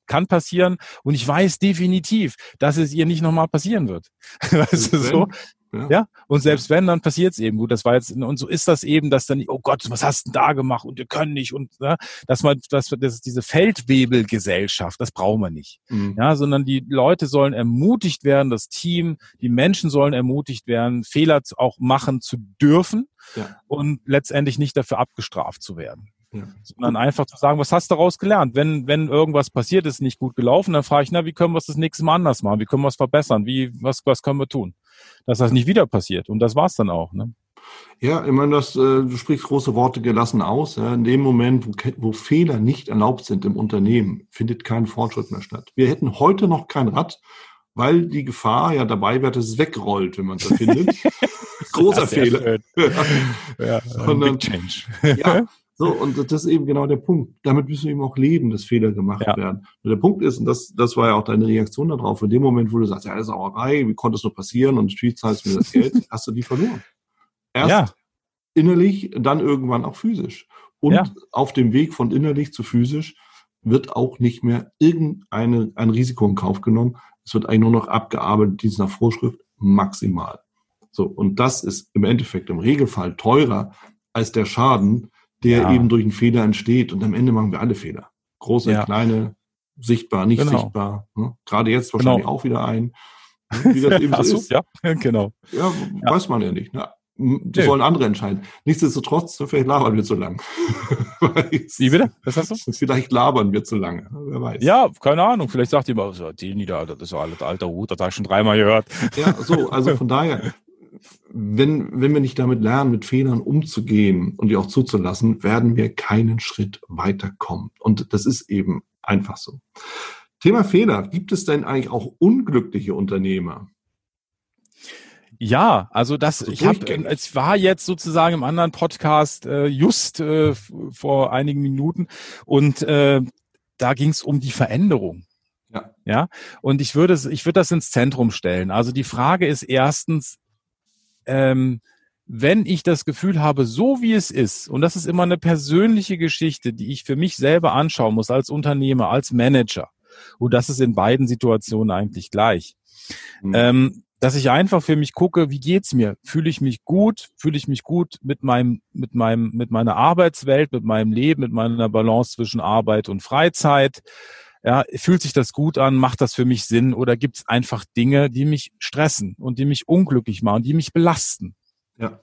kann passieren und ich weiß definitiv, dass es ihr nicht nochmal passieren wird. weißt du, so? Ja. ja. Und selbst wenn, dann passiert es eben. Gut, das war jetzt, und so ist das eben, dass dann, oh Gott, was hast du denn da gemacht und wir können nicht und ja, dass man, dass, dass diese Feldwebelgesellschaft, das brauchen wir nicht. Mhm. Ja, sondern die Leute sollen ermutigt werden, das Team, die Menschen sollen ermutigt werden, Fehler auch machen zu dürfen ja. und letztendlich nicht dafür abgestraft zu werden. Ja. Sondern einfach zu sagen, was hast du daraus gelernt? Wenn, wenn irgendwas passiert ist, nicht gut gelaufen, dann frage ich, na, wie können wir es das nächste Mal anders machen? Wie können wir es verbessern? Wie, was, was können wir tun? Dass das nicht wieder passiert. Und das war's dann auch, ne? Ja, ich meine, das, äh, du sprichst große Worte gelassen aus. Ja. In dem Moment, wo, wo Fehler nicht erlaubt sind im Unternehmen, findet kein Fortschritt mehr statt. Wir hätten heute noch kein Rad, weil die Gefahr ja dabei wäre, dass es wegrollt, wenn man es erfindet. Großer Fehler. ja, ja, Sondern, Big Change. ja, so, und das ist eben genau der Punkt. Damit müssen wir eben auch leben, dass Fehler gemacht ja. werden. Und der Punkt ist, und das, das war ja auch deine Reaktion darauf, in dem Moment, wo du sagst, ja, das ist Sauerei, wie konnte es nur passieren und natürlich zahlst du mir das Geld, hast du die verloren. Erst ja. innerlich, dann irgendwann auch physisch. Und ja. auf dem Weg von innerlich zu physisch wird auch nicht mehr irgendeine, ein Risiko in Kauf genommen. Es wird eigentlich nur noch abgearbeitet, dies nach Vorschrift maximal. So. Und das ist im Endeffekt im Regelfall teurer als der Schaden, der ja. eben durch einen Fehler entsteht. Und am Ende machen wir alle Fehler. Große, ja. kleine, sichtbar, nicht genau. sichtbar. Ne? Gerade jetzt wahrscheinlich genau. auch wieder ein. Wie das eben so ist. Ja, genau. Ja, weiß man ja nicht. Ne? Das sollen andere entscheiden. Nichtsdestotrotz, vielleicht labern wir zu lang. Wie bitte? Was hast du? Vielleicht labern wir zu lange. Wer weiß. Ja, keine Ahnung. Vielleicht sagt ihr so, die Nieder, das ist ein alter Hut, das habe ich schon dreimal gehört. Ja, so, also von daher, wenn, wenn wir nicht damit lernen, mit Fehlern umzugehen und die auch zuzulassen, werden wir keinen Schritt weiterkommen. Und das ist eben einfach so. Thema Fehler. Gibt es denn eigentlich auch unglückliche Unternehmer? Ja, also das, also ich habe, es war jetzt sozusagen im anderen Podcast äh, just äh, vor einigen Minuten und äh, da ging es um die Veränderung. Ja. ja. Und ich würde, ich würde das ins Zentrum stellen. Also die Frage ist erstens, ähm, wenn ich das Gefühl habe, so wie es ist, und das ist immer eine persönliche Geschichte, die ich für mich selber anschauen muss als Unternehmer, als Manager, und das ist in beiden Situationen eigentlich gleich, mhm. ähm, dass ich einfach für mich gucke, wie geht's mir? Fühle ich mich gut? Fühle ich mich gut mit meinem, mit meinem, mit meiner Arbeitswelt, mit meinem Leben, mit meiner Balance zwischen Arbeit und Freizeit? Ja, fühlt sich das gut an? Macht das für mich Sinn? Oder gibt es einfach Dinge, die mich stressen und die mich unglücklich machen, die mich belasten? Ja.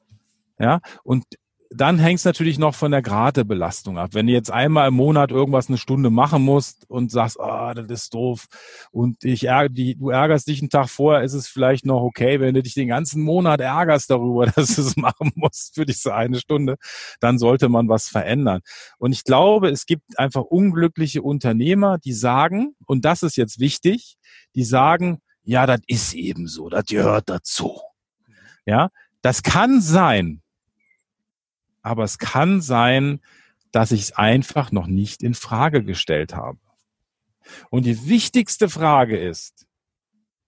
Ja, und dann hängt es natürlich noch von der Gratebelastung ab. Wenn du jetzt einmal im Monat irgendwas eine Stunde machen musst und sagst, ah, oh, das ist doof und ich ärger, die, du ärgerst dich einen Tag vorher, ist es vielleicht noch okay. Wenn du dich den ganzen Monat ärgerst darüber, dass du es machen musst für diese eine Stunde, dann sollte man was verändern. Und ich glaube, es gibt einfach unglückliche Unternehmer, die sagen, und das ist jetzt wichtig, die sagen, ja, das ist eben so, das gehört dazu. Ja, das kann sein, aber es kann sein, dass ich es einfach noch nicht in Frage gestellt habe. Und die wichtigste Frage ist,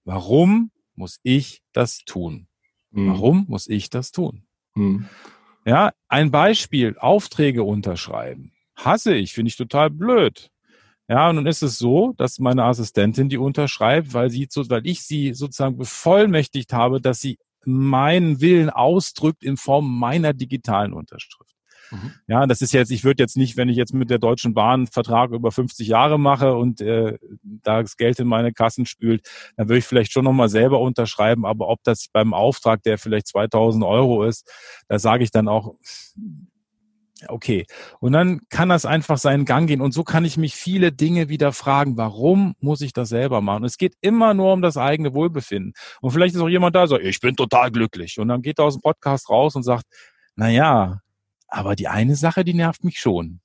warum muss ich das tun? Mhm. Warum muss ich das tun? Mhm. Ja, ein Beispiel, Aufträge unterschreiben. Hasse ich, finde ich total blöd. Ja, und nun ist es so, dass meine Assistentin die unterschreibt, weil sie, weil ich sie sozusagen bevollmächtigt habe, dass sie meinen Willen ausdrückt in Form meiner digitalen Unterschrift. Mhm. Ja, das ist jetzt, ich würde jetzt nicht, wenn ich jetzt mit der Deutschen Bahn einen Vertrag über 50 Jahre mache und äh, da das Geld in meine Kassen spült, dann würde ich vielleicht schon nochmal selber unterschreiben, aber ob das beim Auftrag, der vielleicht 2000 Euro ist, da sage ich dann auch, okay. Und dann kann das einfach seinen Gang gehen. Und so kann ich mich viele Dinge wieder fragen, warum muss ich das selber machen? Und es geht immer nur um das eigene Wohlbefinden. Und vielleicht ist auch jemand da, so, ich bin total glücklich. Und dann geht er aus dem Podcast raus und sagt, na ja, aber die eine Sache, die nervt mich schon.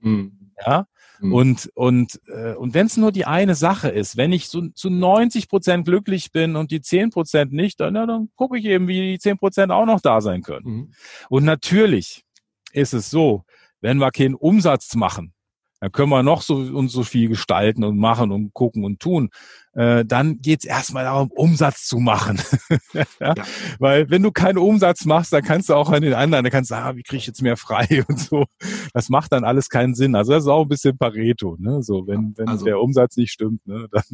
Mhm. Ja. Mhm. Und, und, äh, und wenn es nur die eine Sache ist, wenn ich so, zu 90 Prozent glücklich bin und die 10 Prozent nicht, dann, ja, dann gucke ich eben, wie die 10 Prozent auch noch da sein können. Mhm. Und natürlich ist es so, wenn wir keinen Umsatz machen, dann können wir noch so und so viel gestalten und machen und gucken und tun äh, dann geht's erstmal darum, Umsatz zu machen. ja? ja? Weil wenn du keinen Umsatz machst, dann kannst du auch an den anderen, dann kannst du sagen, ah, wie kriege ich jetzt mehr frei und so. Das macht dann alles keinen Sinn. Also das ist auch ein bisschen Pareto, ne? So, wenn, wenn also, der Umsatz nicht stimmt, ne, dann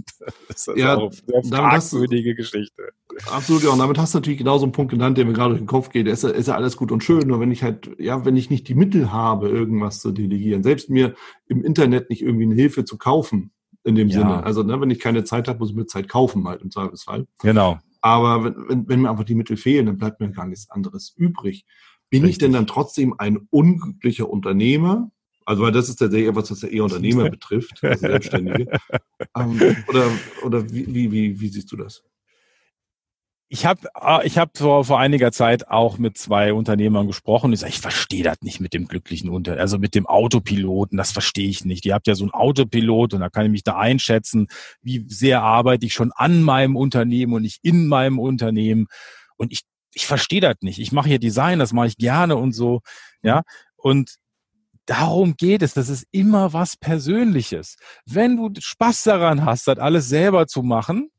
ist das ja, auch eine fragwürdige Geschichte. Absolut, ja. Und damit hast du natürlich genau so einen Punkt genannt, der mir gerade durch den Kopf geht. Ist, ist ja alles gut und schön. Nur wenn ich halt, ja, wenn ich nicht die Mittel habe, irgendwas zu delegieren, selbst mir im Internet nicht irgendwie eine Hilfe zu kaufen, in dem ja. Sinne. Also, ne, wenn ich keine Zeit habe, muss ich mir Zeit kaufen, halt im Zweifelsfall. Genau. Aber wenn, wenn, wenn mir einfach die Mittel fehlen, dann bleibt mir gar nichts anderes übrig. Bin Richtig. ich denn dann trotzdem ein unglücklicher Unternehmer? Also, weil das ist tatsächlich etwas, was ja eher Unternehmer betrifft, also Selbstständige. ähm, oder oder wie, wie, wie, wie siehst du das? Ich habe ah, ich hab vor, vor einiger Zeit auch mit zwei Unternehmern gesprochen. Ich sage, ich verstehe das nicht mit dem glücklichen Unter, also mit dem Autopiloten, das verstehe ich nicht. Ihr habt ja so einen Autopilot und da kann ich mich da einschätzen, wie sehr arbeite ich schon an meinem Unternehmen und nicht in meinem Unternehmen. Und ich, ich verstehe das nicht. Ich mache hier Design, das mache ich gerne und so. Ja. Und darum geht es. Das ist immer was Persönliches. Wenn du Spaß daran hast, das alles selber zu machen,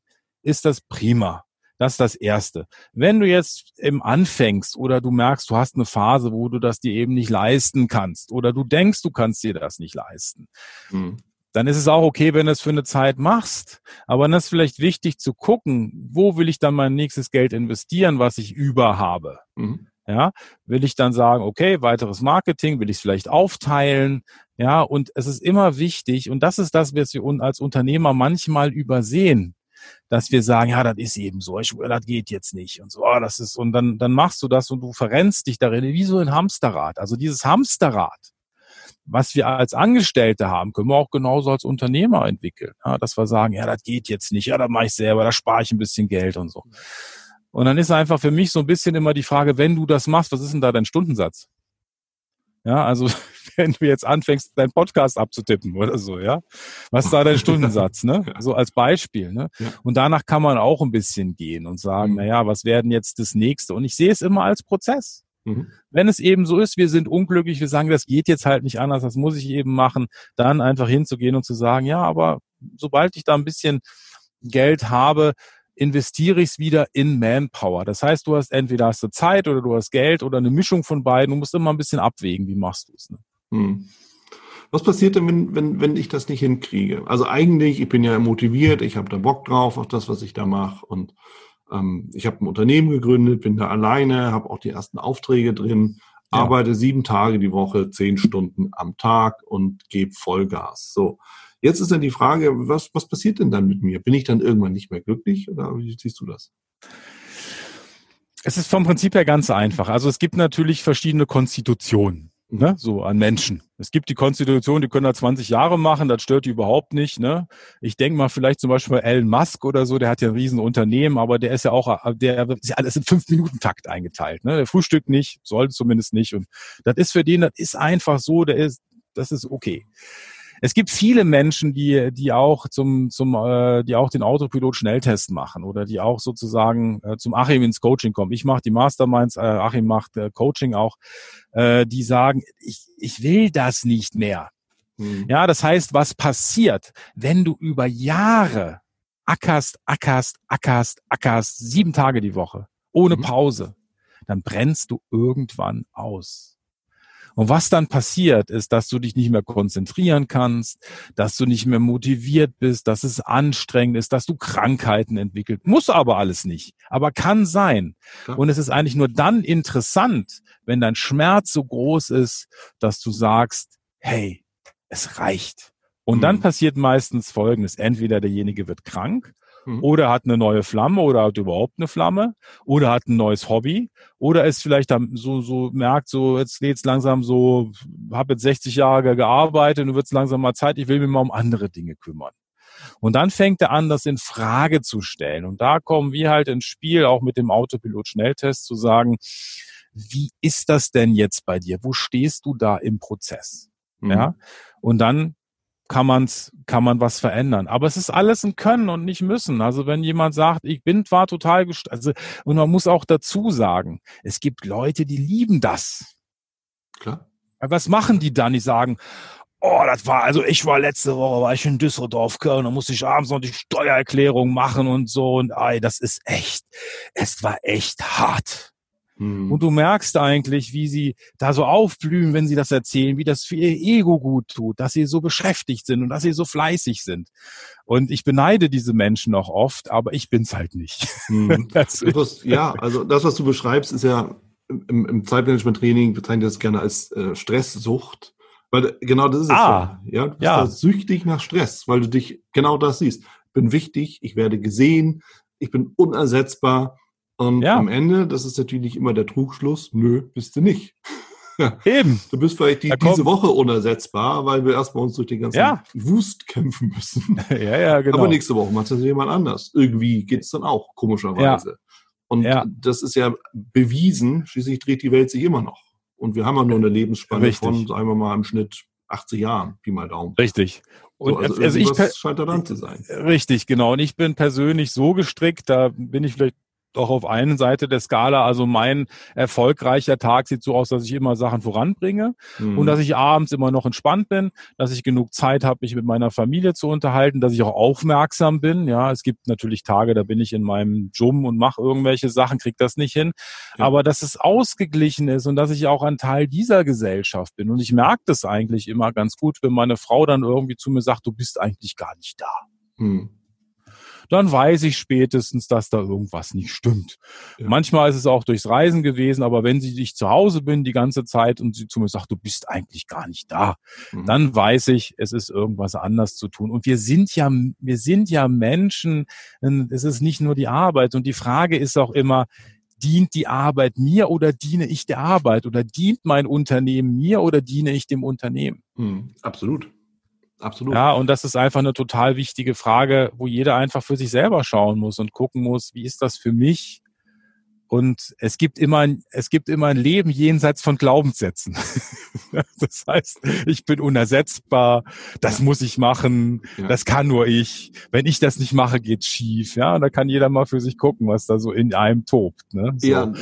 ist das prima. Das ist das Erste. Wenn du jetzt eben anfängst oder du merkst, du hast eine Phase, wo du das dir eben nicht leisten kannst oder du denkst, du kannst dir das nicht leisten, mhm. dann ist es auch okay, wenn du es für eine Zeit machst. Aber dann ist vielleicht wichtig zu gucken, wo will ich dann mein nächstes Geld investieren, was ich über habe. Mhm. Ja, will ich dann sagen, okay, weiteres Marketing, will ich es vielleicht aufteilen? Ja, und es ist immer wichtig, und das ist das, was wir als Unternehmer manchmal übersehen dass wir sagen, ja, das ist eben so, ich, das geht jetzt nicht und so, oh, das ist, und dann, dann machst du das und du verrennst dich darin, wie so ein Hamsterrad. Also dieses Hamsterrad, was wir als Angestellte haben, können wir auch genauso als Unternehmer entwickeln. Ja, dass wir sagen, ja, das geht jetzt nicht, ja, das mache ich selber, da spare ich ein bisschen Geld und so. Und dann ist einfach für mich so ein bisschen immer die Frage, wenn du das machst, was ist denn da dein Stundensatz? Ja, also wenn du jetzt anfängst, deinen Podcast abzutippen oder so, ja. Was ist da dein Stundensatz, ne? So als Beispiel, ne? Ja. Und danach kann man auch ein bisschen gehen und sagen, mhm. na ja, was werden jetzt das nächste? Und ich sehe es immer als Prozess. Mhm. Wenn es eben so ist, wir sind unglücklich, wir sagen, das geht jetzt halt nicht anders, das muss ich eben machen, dann einfach hinzugehen und zu sagen, ja, aber sobald ich da ein bisschen Geld habe, investiere ich es wieder in Manpower. Das heißt, du hast entweder hast du Zeit oder du hast Geld oder eine Mischung von beiden. Du musst immer ein bisschen abwägen, wie machst du es. Ne? Hm. Was passiert denn, wenn, wenn, wenn ich das nicht hinkriege? Also eigentlich, ich bin ja motiviert, ich habe da Bock drauf auf das, was ich da mache und ähm, ich habe ein Unternehmen gegründet, bin da alleine, habe auch die ersten Aufträge drin, ja. arbeite sieben Tage die Woche, zehn Stunden am Tag und gebe Vollgas. So, jetzt ist dann die Frage, was, was passiert denn dann mit mir? Bin ich dann irgendwann nicht mehr glücklich oder wie siehst du das? Es ist vom Prinzip her ganz einfach. Also es gibt natürlich verschiedene Konstitutionen ne, so an Menschen. Es gibt die Konstitution, die können da 20 Jahre machen, das stört die überhaupt nicht. Ne? Ich denke mal vielleicht zum Beispiel Elon Musk oder so, der hat ja ein Riesenunternehmen, aber der ist ja auch, der ist ja alles in fünf Minuten Takt eingeteilt. Ne? Der frühstückt nicht, sollte zumindest nicht. Und das ist für den, das ist einfach so, der ist, das ist okay. Es gibt viele Menschen, die, die auch zum, zum, äh, die auch den Autopilot Schnelltest machen oder die auch sozusagen äh, zum Achim ins Coaching kommen. Ich mache die Masterminds, äh, Achim macht äh, Coaching auch, äh, die sagen, ich, ich will das nicht mehr. Mhm. Ja, das heißt, was passiert, wenn du über Jahre ackerst, ackerst, ackerst, ackerst, sieben Tage die Woche, ohne mhm. Pause, dann brennst du irgendwann aus. Und was dann passiert, ist, dass du dich nicht mehr konzentrieren kannst, dass du nicht mehr motiviert bist, dass es anstrengend ist, dass du Krankheiten entwickelt. Muss aber alles nicht, aber kann sein. Und es ist eigentlich nur dann interessant, wenn dein Schmerz so groß ist, dass du sagst, hey, es reicht. Und mhm. dann passiert meistens Folgendes. Entweder derjenige wird krank Mhm. Oder hat eine neue Flamme oder hat überhaupt eine Flamme oder hat ein neues Hobby oder ist vielleicht so, so merkt, so jetzt geht's langsam so, habe jetzt 60 Jahre gearbeitet und wird's langsam mal Zeit, ich will mich mal um andere Dinge kümmern. Und dann fängt er an, das in Frage zu stellen. Und da kommen wir halt ins Spiel, auch mit dem Autopilot-Schnelltest zu sagen, wie ist das denn jetzt bei dir? Wo stehst du da im Prozess? Mhm. Ja. Und dann kann man's, kann man was verändern. Aber es ist alles ein Können und nicht müssen. Also wenn jemand sagt, ich bin zwar total also, und man muss auch dazu sagen, es gibt Leute, die lieben das. Klar. Was machen die dann? Die sagen, oh, das war, also ich war letzte Woche, war ich in Düsseldorf, Köln, da musste ich abends noch die Steuererklärung machen und so und ey, das ist echt, es war echt hart. Mhm. Und du merkst eigentlich, wie sie da so aufblühen, wenn sie das erzählen, wie das für ihr Ego gut tut, dass sie so beschäftigt sind und dass sie so fleißig sind. Und ich beneide diese Menschen auch oft, aber ich bin's halt nicht. Mhm. was, ja, also das, was du beschreibst, ist ja im, im Zeitmanagement-Training bezeichnet das gerne als äh, Stresssucht. Weil genau das ist es ah, ja. ja. Du bist ja. süchtig nach Stress, weil du dich genau das siehst. Bin wichtig, ich werde gesehen, ich bin unersetzbar und ja. am Ende, das ist natürlich immer der Trugschluss, nö, bist du nicht. Eben. Du bist vielleicht die, diese Woche unersetzbar, weil wir erstmal uns durch den ganzen ja. Wust kämpfen müssen. ja, ja, genau. Aber nächste Woche macht das jemand anders. Irgendwie geht es dann auch, komischerweise. Und ja. das ist ja bewiesen, schließlich dreht die Welt sich immer noch. Und wir haben ja nur eine Lebensspanne Richtig. von, sagen wir mal, im Schnitt 80 Jahren, Pi mal Daumen. Richtig. Und so, also, also ich scheint da dran zu sein. Richtig, genau. Und ich bin persönlich so gestrickt, da bin ich vielleicht doch auf einen Seite der Skala, also mein erfolgreicher Tag sieht so aus, dass ich immer Sachen voranbringe mhm. und dass ich abends immer noch entspannt bin, dass ich genug Zeit habe, mich mit meiner Familie zu unterhalten, dass ich auch aufmerksam bin. Ja, es gibt natürlich Tage, da bin ich in meinem Jum und mache irgendwelche Sachen, krieg das nicht hin. Ja. Aber dass es ausgeglichen ist und dass ich auch ein Teil dieser Gesellschaft bin. Und ich merke das eigentlich immer ganz gut, wenn meine Frau dann irgendwie zu mir sagt, du bist eigentlich gar nicht da. Mhm dann weiß ich spätestens, dass da irgendwas nicht stimmt. Ja. Manchmal ist es auch durchs Reisen gewesen, aber wenn sie ich zu Hause bin die ganze Zeit und sie zu mir sagt, du bist eigentlich gar nicht da, mhm. dann weiß ich, es ist irgendwas anders zu tun. Und wir sind ja, wir sind ja Menschen, es ist nicht nur die Arbeit. Und die Frage ist auch immer, dient die Arbeit mir oder diene ich der Arbeit oder dient mein Unternehmen mir oder diene ich dem Unternehmen? Mhm, absolut. Absolut. Ja, und das ist einfach eine total wichtige Frage, wo jeder einfach für sich selber schauen muss und gucken muss, wie ist das für mich? Und es gibt immer, es gibt immer ein Leben jenseits von Glaubenssätzen. das heißt, ich bin unersetzbar, das ja. muss ich machen, ja. das kann nur ich. Wenn ich das nicht mache, geht's schief. Ja, und da kann jeder mal für sich gucken, was da so in einem tobt. Ne? So. Ja,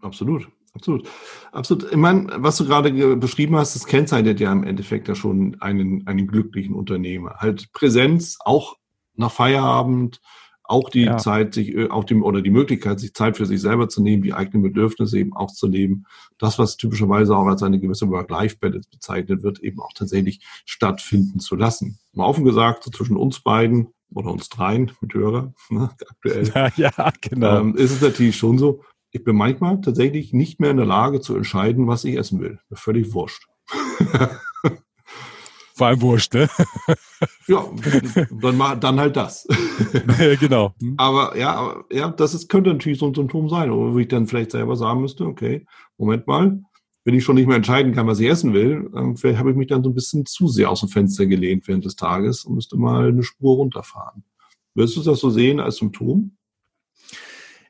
absolut. Absolut. Absolut. Ich meine, was du gerade beschrieben hast, das kennzeichnet ja im Endeffekt ja schon einen, einen glücklichen Unternehmer. Halt Präsenz, auch nach Feierabend, auch die ja. Zeit, sich, äh, auch dem, oder die Möglichkeit, sich Zeit für sich selber zu nehmen, die eigenen Bedürfnisse eben auch zu leben. Das, was typischerweise auch als eine gewisse Work-Life-Balance bezeichnet wird, eben auch tatsächlich stattfinden zu lassen. Mal offen gesagt, so zwischen uns beiden oder uns dreien mit Hörer, ne, aktuell. Ja, ja genau. Ähm, ist es natürlich schon so, ich bin manchmal tatsächlich nicht mehr in der Lage zu entscheiden, was ich essen will. Völlig wurscht. Vor allem wurscht, ne? ja, dann, dann halt das. genau. Aber ja, ja, das ist, könnte natürlich so ein Symptom sein, wo ich dann vielleicht selber sagen müsste, okay, Moment mal, wenn ich schon nicht mehr entscheiden kann, was ich essen will, ähm, vielleicht habe ich mich dann so ein bisschen zu sehr aus dem Fenster gelehnt während des Tages und müsste mal eine Spur runterfahren. Würdest du das so sehen als Symptom?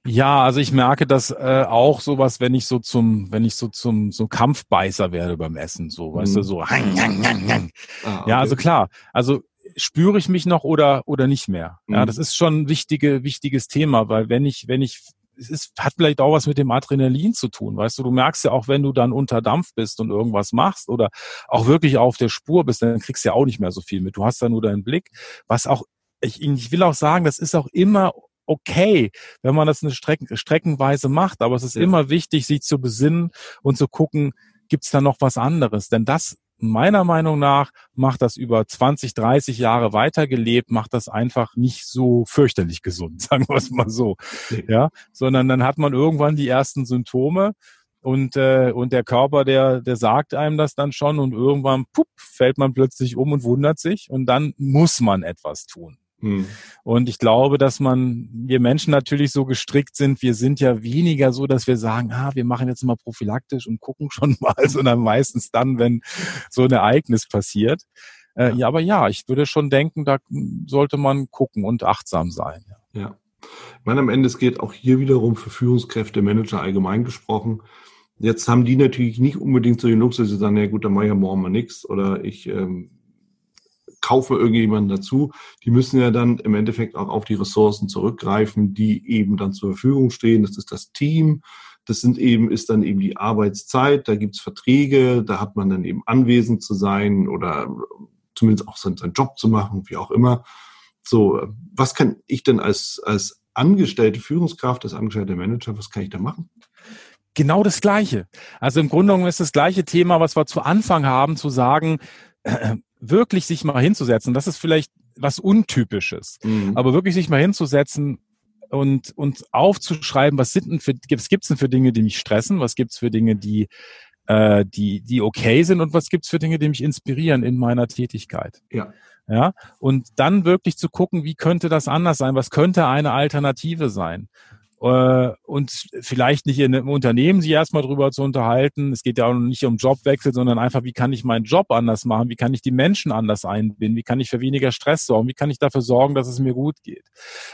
Ja, also ich merke das äh, auch sowas, wenn ich so zum, wenn ich so zum so Kampfbeißer werde beim Essen, so, weißt du, mhm. so. Hang, hang, hang, hang. Ah, okay. Ja, also klar, also spüre ich mich noch oder oder nicht mehr. Ja, mhm. das ist schon ein wichtige, wichtiges Thema, weil wenn ich, wenn ich es ist, hat vielleicht auch was mit dem Adrenalin zu tun, weißt du, du merkst ja auch, wenn du dann unter Dampf bist und irgendwas machst oder auch wirklich auf der Spur bist, dann kriegst du ja auch nicht mehr so viel mit. Du hast da nur deinen Blick, was auch ich, ich will auch sagen, das ist auch immer okay, wenn man das eine Strecken, streckenweise macht, aber es ist ja. immer wichtig, sich zu besinnen und zu gucken, gibt es da noch was anderes? Denn das meiner Meinung nach macht das über 20, 30 Jahre weitergelebt, macht das einfach nicht so fürchterlich gesund, sagen wir es mal so. Ja, sondern dann hat man irgendwann die ersten Symptome und, äh, und der Körper, der, der sagt einem das dann schon und irgendwann pup, fällt man plötzlich um und wundert sich und dann muss man etwas tun. Hm. Und ich glaube, dass man, wir Menschen natürlich so gestrickt sind, wir sind ja weniger so, dass wir sagen, ah, wir machen jetzt mal prophylaktisch und gucken schon mal, sondern meistens dann, wenn so ein Ereignis passiert. Äh, ja, aber ja, ich würde schon denken, da sollte man gucken und achtsam sein. Ja. ja. Ich meine, am Ende, es geht auch hier wiederum für Führungskräfte, Manager allgemein gesprochen. Jetzt haben die natürlich nicht unbedingt so den Luxus, sie sagen, ja gut, dann mache ich ja morgen mal nichts oder ich ähm, kaufe irgendjemanden dazu. Die müssen ja dann im Endeffekt auch auf die Ressourcen zurückgreifen, die eben dann zur Verfügung stehen. Das ist das Team. Das sind eben, ist dann eben die Arbeitszeit. Da gibt's Verträge. Da hat man dann eben anwesend zu sein oder zumindest auch seinen, Job zu machen, wie auch immer. So, was kann ich denn als, als angestellte Führungskraft, als angestellte Manager, was kann ich da machen? Genau das Gleiche. Also im Grunde genommen ist das gleiche Thema, was wir zu Anfang haben, zu sagen, äh, wirklich sich mal hinzusetzen, das ist vielleicht was Untypisches, mhm. aber wirklich sich mal hinzusetzen und, und aufzuschreiben, was sind denn für, was gibt's denn für Dinge, die mich stressen, was gibt's für Dinge, die, äh, die, die okay sind und was gibt's für Dinge, die mich inspirieren in meiner Tätigkeit. Ja. Ja, und dann wirklich zu gucken, wie könnte das anders sein? Was könnte eine Alternative sein? Äh, und vielleicht nicht in einem Unternehmen sich erstmal drüber zu unterhalten. Es geht ja auch nicht um Jobwechsel, sondern einfach, wie kann ich meinen Job anders machen? Wie kann ich die Menschen anders einbinden? Wie kann ich für weniger Stress sorgen? Wie kann ich dafür sorgen, dass es mir gut geht?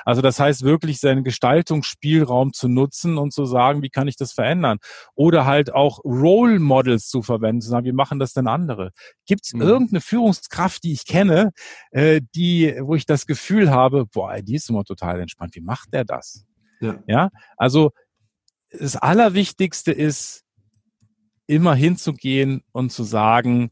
Also das heißt wirklich seinen Gestaltungsspielraum zu nutzen und zu sagen, wie kann ich das verändern? Oder halt auch Role Models zu verwenden, zu sagen, wie machen das denn andere? Gibt es mhm. irgendeine Führungskraft, die ich kenne, äh, die, wo ich das Gefühl habe, boah, die ist immer total entspannt. Wie macht der das? Ja. ja, also das Allerwichtigste ist, immer hinzugehen und zu sagen,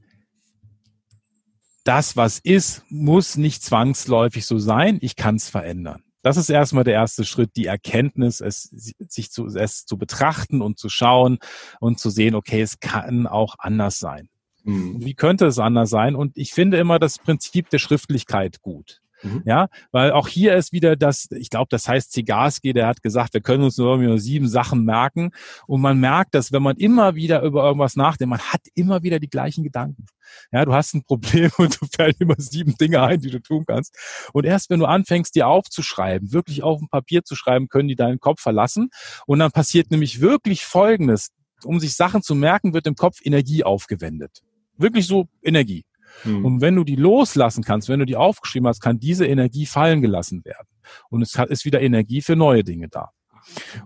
das, was ist, muss nicht zwangsläufig so sein. Ich kann es verändern. Das ist erstmal der erste Schritt, die Erkenntnis, es sich zu, es zu betrachten und zu schauen und zu sehen, okay, es kann auch anders sein. Mhm. Wie könnte es anders sein? Und ich finde immer das Prinzip der Schriftlichkeit gut. Mhm. Ja, weil auch hier ist wieder das, ich glaube, das heißt Zigarski, der hat gesagt, wir können uns nur nur sieben Sachen merken. Und man merkt, dass wenn man immer wieder über irgendwas nachdenkt, man hat immer wieder die gleichen Gedanken. Ja, du hast ein Problem und du fällt immer sieben Dinge ein, die du tun kannst. Und erst wenn du anfängst, die aufzuschreiben, wirklich auf dem Papier zu schreiben, können die deinen Kopf verlassen. Und dann passiert nämlich wirklich Folgendes. Um sich Sachen zu merken, wird im Kopf Energie aufgewendet. Wirklich so Energie. Mhm. Und wenn du die loslassen kannst, wenn du die aufgeschrieben hast, kann diese Energie fallen gelassen werden. Und es ist wieder Energie für neue Dinge da.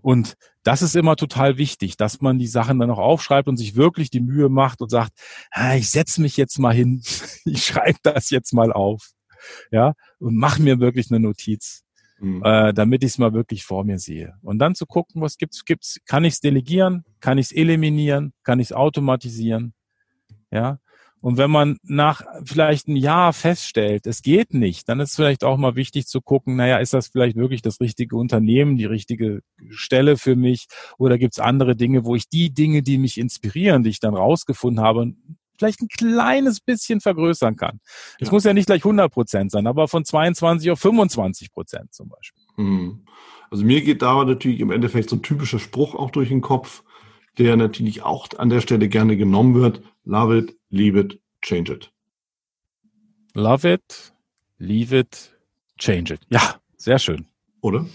Und das ist immer total wichtig, dass man die Sachen dann auch aufschreibt und sich wirklich die Mühe macht und sagt, ah, ich setze mich jetzt mal hin, ich schreibe das jetzt mal auf, ja, und mache mir wirklich eine Notiz, mhm. äh, damit ich es mal wirklich vor mir sehe. Und dann zu gucken, was gibt's, gibt's, kann ich es delegieren, kann ich es eliminieren, kann ich es automatisieren, ja, und wenn man nach vielleicht ein Jahr feststellt, es geht nicht, dann ist vielleicht auch mal wichtig zu gucken, naja, ist das vielleicht wirklich das richtige Unternehmen, die richtige Stelle für mich? Oder gibt es andere Dinge, wo ich die Dinge, die mich inspirieren, die ich dann rausgefunden habe, vielleicht ein kleines bisschen vergrößern kann. Es ja. muss ja nicht gleich 100 Prozent sein, aber von 22 auf 25 Prozent zum Beispiel. Hm. Also mir geht da natürlich im Endeffekt so ein typischer Spruch auch durch den Kopf, der natürlich auch an der Stelle gerne genommen wird. Love it, leave it, change it. Love it, leave it, change it. Ja, sehr schön. Oder?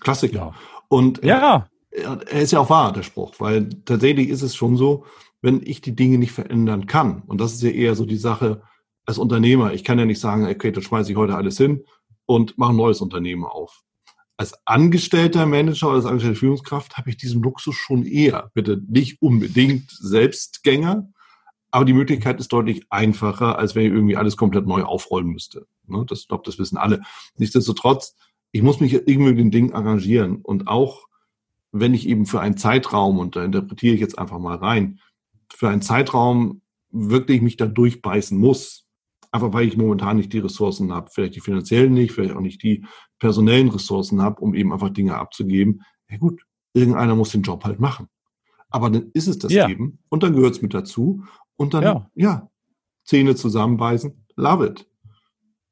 Klassiker. Ja. Und ja. Er, er ist ja auch wahr, der Spruch, weil tatsächlich ist es schon so, wenn ich die Dinge nicht verändern kann, und das ist ja eher so die Sache als Unternehmer, ich kann ja nicht sagen, okay, dann schmeiße ich heute alles hin und mache ein neues Unternehmen auf. Als angestellter Manager oder als angestellte Führungskraft habe ich diesen Luxus schon eher. Bitte nicht unbedingt Selbstgänger, aber die Möglichkeit ist deutlich einfacher, als wenn ich irgendwie alles komplett neu aufrollen müsste. Ne? Das, glaube, das wissen alle. Nichtsdestotrotz, ich muss mich irgendwie mit den Dingen arrangieren. Und auch wenn ich eben für einen Zeitraum, und da interpretiere ich jetzt einfach mal rein, für einen Zeitraum wirklich mich da durchbeißen muss, einfach weil ich momentan nicht die Ressourcen habe, vielleicht die finanziellen nicht, vielleicht auch nicht die personellen Ressourcen habe, um eben einfach Dinge abzugeben. Ja gut, irgendeiner muss den Job halt machen. aber dann ist es das ja. eben und dann gehört es mit dazu und dann, ja. ja, Zähne zusammenbeißen, love it.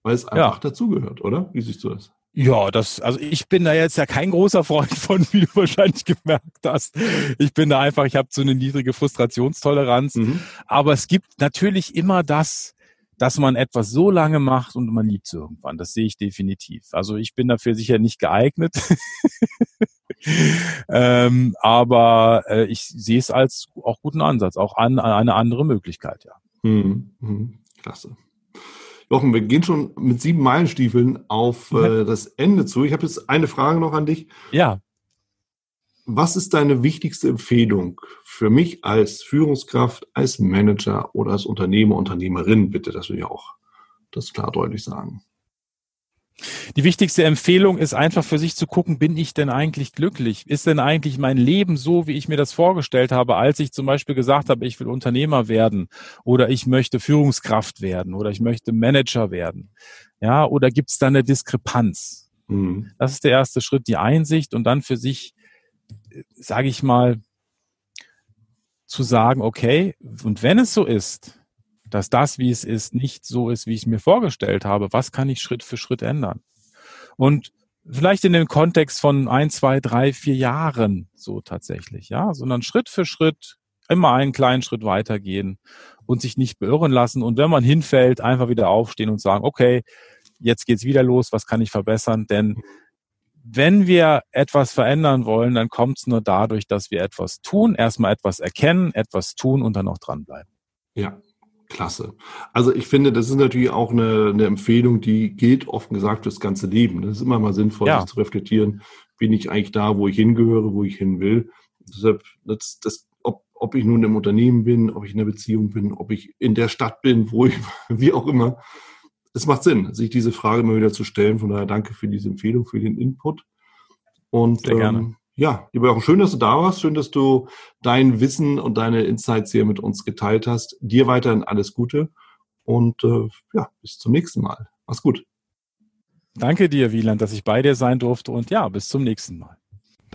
Weil es einfach ja. dazugehört, oder? Wie siehst du das? Ja, das, also ich bin da jetzt ja kein großer Freund von, wie du wahrscheinlich gemerkt hast. Ich bin da einfach, ich habe so eine niedrige Frustrationstoleranz. Mhm. Aber es gibt natürlich immer das, dass man etwas so lange macht und man liebt es irgendwann. Das sehe ich definitiv. Also ich bin dafür sicher nicht geeignet. ähm, aber äh, ich sehe es als auch guten Ansatz, auch an, an eine andere Möglichkeit, ja. Mhm. Mhm. Klasse. Jochen, wir gehen schon mit sieben Meilenstiefeln auf äh, das Ende zu. Ich habe jetzt eine Frage noch an dich. Ja. Was ist deine wichtigste Empfehlung für mich als Führungskraft, als Manager oder als Unternehmer, Unternehmerin? Bitte, dass wir ja auch das klar deutlich sagen. Die wichtigste Empfehlung ist einfach für sich zu gucken, bin ich denn eigentlich glücklich? Ist denn eigentlich mein Leben so, wie ich mir das vorgestellt habe, als ich zum Beispiel gesagt habe, ich will Unternehmer werden oder ich möchte Führungskraft werden oder ich möchte Manager werden? Ja, oder gibt es da eine Diskrepanz? Mhm. Das ist der erste Schritt, die Einsicht und dann für sich, sage ich mal, zu sagen, okay, und wenn es so ist, dass das, wie es ist, nicht so ist, wie ich es mir vorgestellt habe. Was kann ich Schritt für Schritt ändern? Und vielleicht in dem Kontext von ein, zwei, drei, vier Jahren so tatsächlich, ja, sondern Schritt für Schritt immer einen kleinen Schritt weitergehen und sich nicht beirren lassen. Und wenn man hinfällt, einfach wieder aufstehen und sagen, okay, jetzt geht's wieder los, was kann ich verbessern? Denn wenn wir etwas verändern wollen, dann kommt es nur dadurch, dass wir etwas tun, erstmal etwas erkennen, etwas tun und dann auch dranbleiben. Ja, Klasse. Also ich finde, das ist natürlich auch eine, eine Empfehlung, die gilt offen gesagt fürs ganze Leben. Das ist immer mal sinnvoll, ja. sich zu reflektieren, bin ich eigentlich da, wo ich hingehöre, wo ich hin will. Deshalb, das, das, ob, ob ich nun im Unternehmen bin, ob ich in der Beziehung bin, ob ich in der Stadt bin, wo ich, wie auch immer. Es macht Sinn, sich diese Frage immer wieder zu stellen. Von daher danke für diese Empfehlung, für den Input. Und Sehr gerne. Ähm, ja, lieber Jochen, schön, dass du da warst. Schön, dass du dein Wissen und deine Insights hier mit uns geteilt hast. Dir weiterhin alles Gute und äh, ja, bis zum nächsten Mal. Mach's gut. Danke dir, Wieland, dass ich bei dir sein durfte und ja, bis zum nächsten Mal.